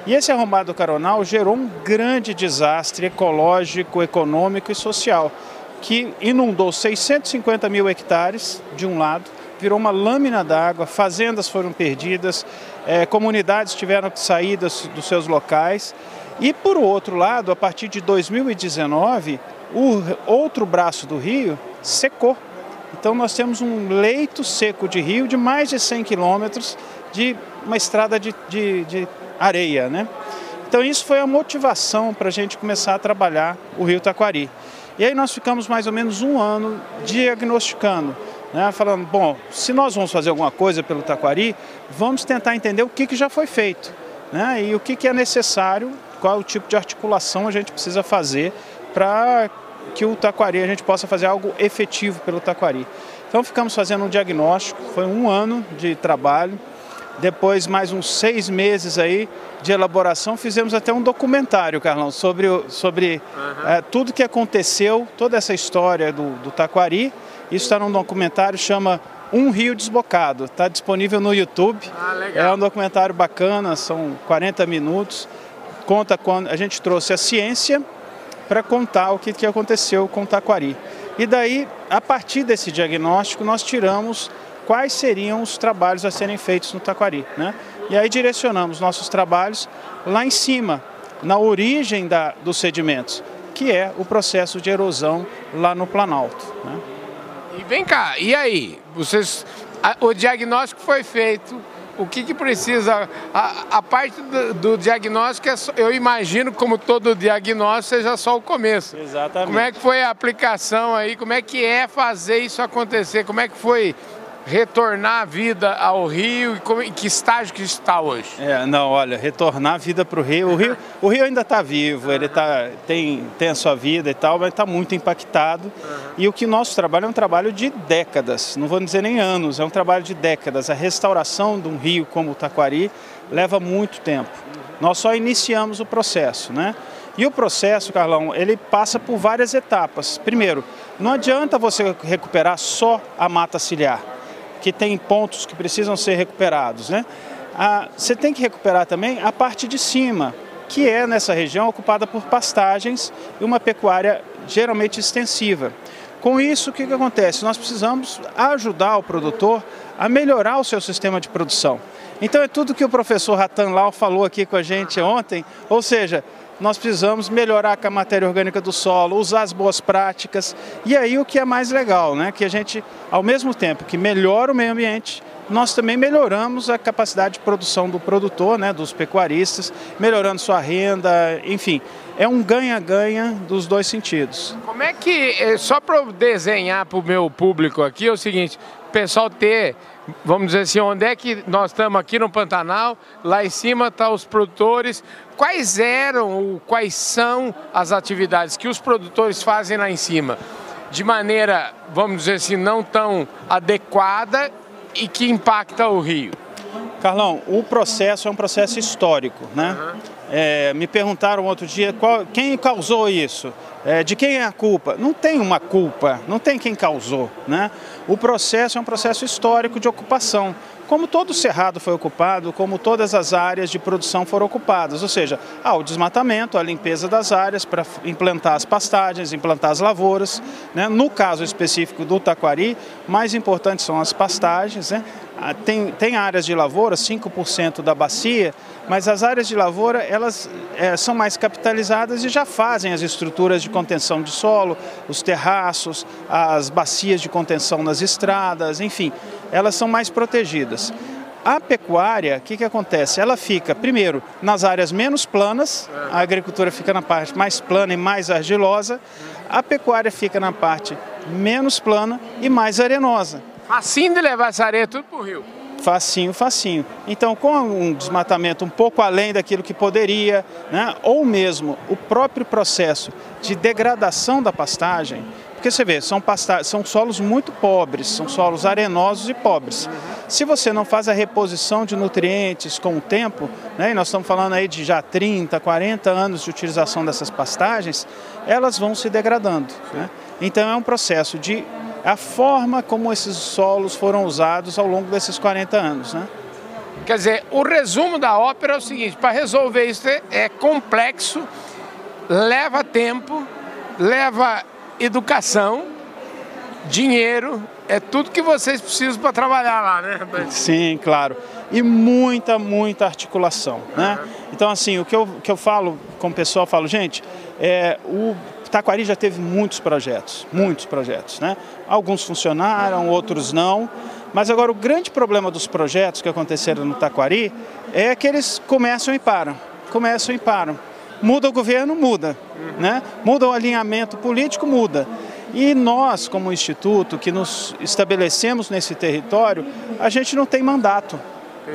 E esse arrombado do Caronal gerou um grande desastre ecológico, econômico e social que inundou 650 mil hectares de um lado, virou uma lâmina d'água, fazendas foram perdidas, é, comunidades tiveram que sair dos, dos seus locais. E por outro lado, a partir de 2019, o outro braço do rio secou. Então nós temos um leito seco de rio de mais de 100 quilômetros de uma estrada de, de, de areia. Né? Então isso foi a motivação para a gente começar a trabalhar o rio Taquari. E aí nós ficamos mais ou menos um ano diagnosticando, né, falando, bom, se nós vamos fazer alguma coisa pelo Taquari, vamos tentar entender o que, que já foi feito né, e o que, que é necessário, qual o tipo de articulação a gente precisa fazer para que o Taquari, a gente possa fazer algo efetivo pelo Taquari. Então ficamos fazendo um diagnóstico, foi um ano de trabalho, depois mais uns seis meses aí de elaboração, fizemos até um documentário, Carlão, sobre, sobre uhum. é, tudo que aconteceu, toda essa história do, do Taquari. Isso está num documentário chama Um Rio Desbocado. Está disponível no YouTube. Ah, é um documentário bacana, são 40 minutos. Conta quando a gente trouxe a ciência para contar o que, que aconteceu com o Taquari. E daí, a partir desse diagnóstico, nós tiramos quais seriam os trabalhos a serem feitos no Taquari. Né? E aí direcionamos nossos trabalhos lá em cima, na origem da, dos sedimentos, que é o processo de erosão lá no Planalto. Né? E vem cá, e aí? Vocês, a, o diagnóstico foi feito, o que, que precisa? A, a parte do, do diagnóstico, é só, eu imagino, como todo diagnóstico, seja só o começo. Exatamente. Como é que foi a aplicação aí? Como é que é fazer isso acontecer? Como é que foi retornar a vida ao rio e como, em que estágio que está hoje? É, não, olha, retornar a vida para o rio. O rio, o rio ainda está vivo, ele tá, tem, tem a sua vida e tal, mas está muito impactado. Uhum. E o que nosso trabalho é um trabalho de décadas, não vou dizer nem anos, é um trabalho de décadas. A restauração de um rio como o Taquari leva muito tempo. Uhum. Nós só iniciamos o processo, né? E o processo, Carlão, ele passa por várias etapas. Primeiro, não adianta você recuperar só a mata ciliar que tem pontos que precisam ser recuperados. Né? Ah, você tem que recuperar também a parte de cima, que é nessa região ocupada por pastagens e uma pecuária geralmente extensiva. Com isso, o que, que acontece? Nós precisamos ajudar o produtor a melhorar o seu sistema de produção. Então é tudo que o professor Ratan Lau falou aqui com a gente ontem, ou seja, nós precisamos melhorar a matéria orgânica do solo, usar as boas práticas. E aí o que é mais legal, né? Que a gente, ao mesmo tempo que melhora o meio ambiente, nós também melhoramos a capacidade de produção do produtor, né, dos pecuaristas, melhorando sua renda, enfim. É um ganha-ganha dos dois sentidos. Como é que, eh, só para desenhar para o meu público aqui, é o seguinte, o pessoal ter vamos dizer assim, onde é que nós estamos aqui no Pantanal, lá em cima estão tá os produtores. Quais eram ou quais são as atividades que os produtores fazem lá em cima? De maneira, vamos dizer assim, não tão adequada e que impacta o rio? Carlão, o processo é um processo histórico, né? Uhum. É, me perguntaram outro dia qual, quem causou isso. É, de quem é a culpa? Não tem uma culpa, não tem quem causou. Né? O processo é um processo histórico de ocupação. Como todo o cerrado foi ocupado, como todas as áreas de produção foram ocupadas, ou seja, há o desmatamento, a limpeza das áreas para implantar as pastagens, implantar as lavouras. Né? No caso específico do taquari, mais importantes são as pastagens, né? Ah, tem, tem áreas de lavoura, 5% da bacia, mas as áreas de lavoura elas é, são mais capitalizadas e já fazem as estruturas de contenção de solo, os terraços, as bacias de contenção nas estradas, enfim, elas são mais protegidas. A pecuária, o que, que acontece? Ela fica, primeiro, nas áreas menos planas, a agricultura fica na parte mais plana e mais argilosa, a pecuária fica na parte menos plana e mais arenosa. Facinho de levar essa areia tudo para o rio. Facinho, facinho. Então, com um desmatamento um pouco além daquilo que poderia, né, ou mesmo o próprio processo de degradação da pastagem, porque você vê, são, pasta são solos muito pobres, são solos arenosos e pobres. Se você não faz a reposição de nutrientes com o tempo, né, e nós estamos falando aí de já 30, 40 anos de utilização dessas pastagens, elas vão se degradando. Né? Então é um processo de a forma como esses solos foram usados ao longo desses 40 anos. Né? Quer dizer, o resumo da ópera é o seguinte: para resolver isso é complexo, leva tempo, leva educação, dinheiro, é tudo que vocês precisam para trabalhar lá, né? Sim, claro. E muita, muita articulação, né? Então, assim, o que eu, que eu falo com o pessoal, eu falo, gente, é, o Taquari já teve muitos projetos, muitos projetos, né? Alguns funcionaram, outros não. Mas agora o grande problema dos projetos que aconteceram no Taquari é que eles começam e param, começam e param. Muda o governo, muda, né? Muda o alinhamento político, muda. E nós, como instituto que nos estabelecemos nesse território, a gente não tem mandato.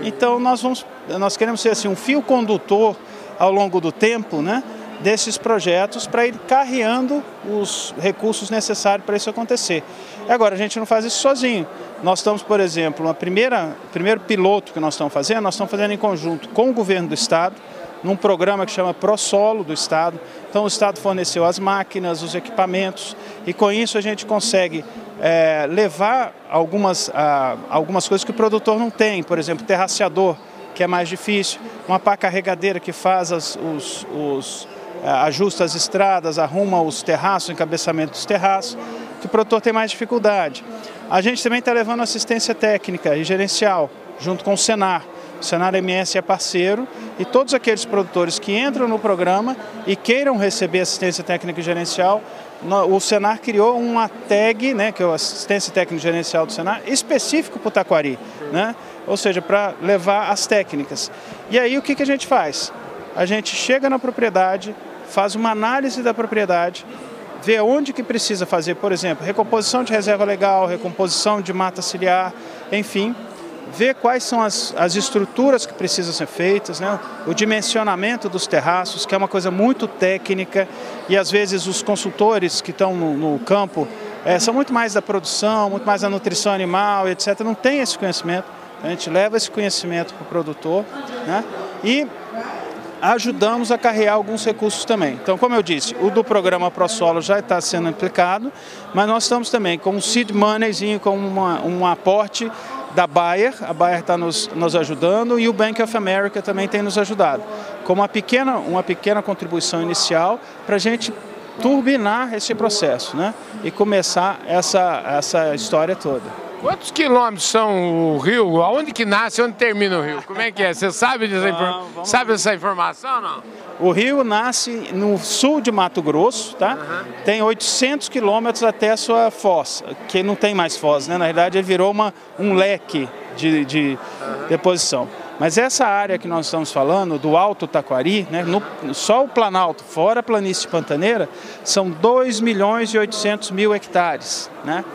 Então nós vamos, nós queremos ser assim um fio condutor ao longo do tempo, né? Desses projetos para ir carreando os recursos necessários para isso acontecer. E agora, a gente não faz isso sozinho. Nós estamos, por exemplo, o primeiro piloto que nós estamos fazendo, nós estamos fazendo em conjunto com o governo do Estado, num programa que chama ProSolo do Estado. Então, o Estado forneceu as máquinas, os equipamentos, e com isso a gente consegue é, levar algumas, algumas coisas que o produtor não tem, por exemplo, terraceador, que é mais difícil, uma pá carregadeira que faz as, os, os ajusta as estradas, arruma os terraços, o encabeçamento dos terraços, que o produtor tem mais dificuldade. A gente também está levando assistência técnica e gerencial, junto com o Senar. O Senar MS é parceiro e todos aqueles produtores que entram no programa e queiram receber assistência técnica e gerencial, o Senar criou uma tag, né, que é o assistência técnica e gerencial do Senar, específico para o Taquari, né? ou seja, para levar as técnicas. E aí o que, que a gente faz? A gente chega na propriedade, faz uma análise da propriedade, vê onde que precisa fazer, por exemplo, recomposição de reserva legal, recomposição de mata ciliar, enfim, ver quais são as, as estruturas que precisam ser feitas, né? o dimensionamento dos terraços, que é uma coisa muito técnica, e às vezes os consultores que estão no, no campo é, são muito mais da produção, muito mais da nutrição animal, etc. Não tem esse conhecimento. A gente leva esse conhecimento para o produtor né? e ajudamos a carregar alguns recursos também. Então, como eu disse, o do programa ProSolo já está sendo aplicado, mas nós estamos também com um seed moneyzinho, com uma, um aporte da Bayer, a Bayer está nos, nos ajudando e o Bank of America também tem nos ajudado, com uma pequena, uma pequena contribuição inicial para a gente turbinar esse processo né? e começar essa, essa história toda. Quantos quilômetros são o rio? Aonde que nasce e onde termina o rio? Como é que é? Você sabe, dessa infor... sabe essa informação ou não? O rio nasce no sul de Mato Grosso, tá? Uhum. Tem 800 quilômetros até a sua foz, que não tem mais foz, né? Na verdade, ele virou uma, um leque de, de uhum. deposição. Mas essa área que nós estamos falando, do Alto Taquari, né, no, só o Planalto, fora a planície pantaneira, são 2 milhões e 800 mil hectares. Né?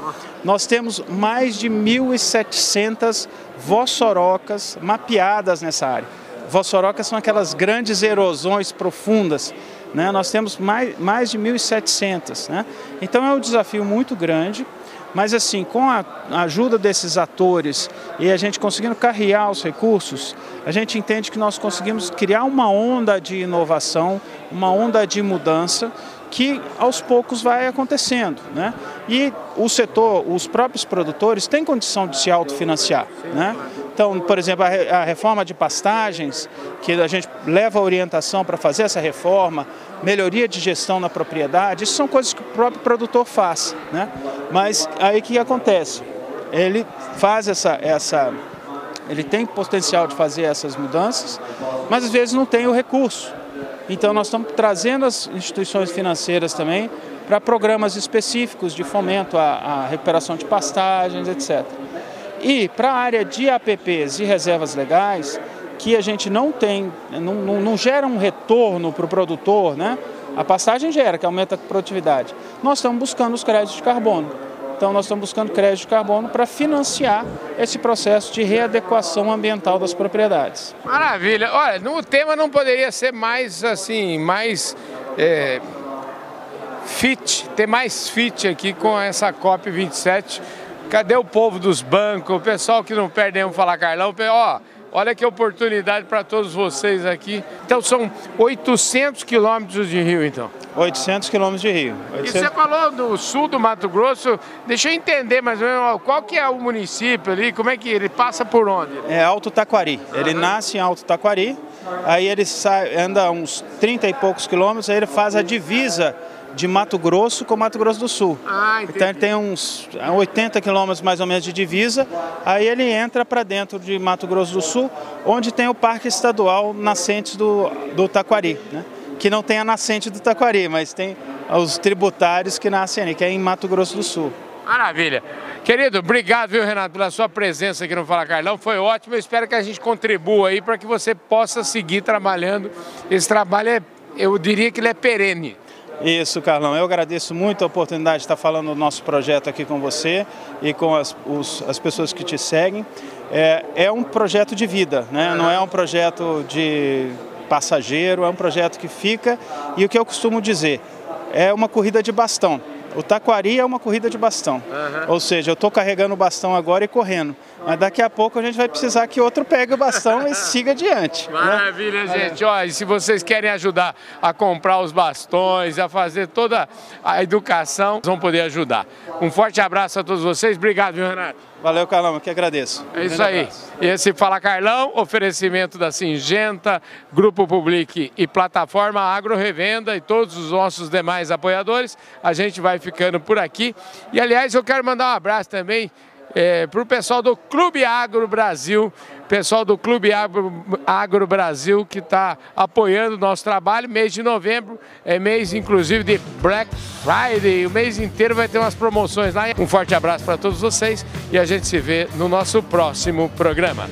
Nós temos mais de 1.700 vossorocas mapeadas nessa área. Vossorocas são aquelas grandes erosões profundas. Né? Nós temos mais, mais de 1.700. Né? Então é um desafio muito grande. Mas assim, com a ajuda desses atores e a gente conseguindo carrear os recursos, a gente entende que nós conseguimos criar uma onda de inovação, uma onda de mudança que aos poucos vai acontecendo. Né? E o setor, os próprios produtores têm condição de se autofinanciar. Né? Então, por exemplo, a reforma de pastagens, que a gente leva a orientação para fazer essa reforma, melhoria de gestão na propriedade, isso são coisas que o próprio produtor faz. Né? Mas aí o que acontece? Ele faz essa, essa. Ele tem potencial de fazer essas mudanças, mas às vezes não tem o recurso. Então nós estamos trazendo as instituições financeiras também para programas específicos de fomento à, à recuperação de pastagens, etc. E para a área de APPs e reservas legais, que a gente não tem, não, não, não gera um retorno para o produtor, né? A pastagem gera, que aumenta a produtividade. Nós estamos buscando os créditos de carbono. Então, nós estamos buscando crédito de carbono para financiar esse processo de readequação ambiental das propriedades. Maravilha. Olha, o tema não poderia ser mais assim, mais é, fit, ter mais fit aqui com essa COP27 Cadê o povo dos bancos, o pessoal que não perde nenhum falar Carlão? Ó, olha que oportunidade para todos vocês aqui. Então são 800 quilômetros de rio, então. 800 quilômetros de rio. 800... E você falou do sul do Mato Grosso, deixa eu entender mais ou menos qual que é o município ali, como é que ele passa por onde? É Alto Taquari, ele nasce em Alto Taquari, aí ele sai, anda uns 30 e poucos quilômetros, aí ele faz a divisa de Mato Grosso com Mato Grosso do Sul. Ah, então ele tem uns 80 quilômetros mais ou menos de divisa, aí ele entra para dentro de Mato Grosso do Sul, onde tem o Parque Estadual Nascentes do, do Taquari, né? Que não tem a nascente do Taquari, mas tem os tributários que nascem ali, que é em Mato Grosso do Sul. Maravilha. Querido, obrigado, viu, Renato, pela sua presença aqui no Fala Carlão. Foi ótimo. Eu espero que a gente contribua aí para que você possa seguir trabalhando. Esse trabalho é, eu diria que ele é perene. Isso, Carlão. Eu agradeço muito a oportunidade de estar falando do nosso projeto aqui com você e com as, os, as pessoas que te seguem. É, é um projeto de vida, né? não é um projeto de passageiro, é um projeto que fica e o que eu costumo dizer, é uma corrida de bastão. O taquari é uma corrida de bastão. Uhum. Ou seja, eu estou carregando o bastão agora e correndo. Mas daqui a pouco a gente vai precisar que outro pegue o bastão e siga adiante. Né? Maravilha, né? gente. Ó, e se vocês querem ajudar a comprar os bastões, a fazer toda a educação, vão poder ajudar. Um forte abraço a todos vocês. Obrigado, viu, Renato? Valeu, Carlão, eu que agradeço. É isso aí. Abraço. Esse Fala Carlão, oferecimento da Singenta, Grupo Public e Plataforma Agro Revenda e todos os nossos demais apoiadores. A gente vai ficando por aqui. E, aliás, eu quero mandar um abraço também é, para o pessoal do Clube Agro Brasil, pessoal do Clube Agro, Agro Brasil que está apoiando o nosso trabalho. Mês de novembro é mês, inclusive, de Black Friday. O mês inteiro vai ter umas promoções lá. Um forte abraço para todos vocês e a gente se vê no nosso próximo programa.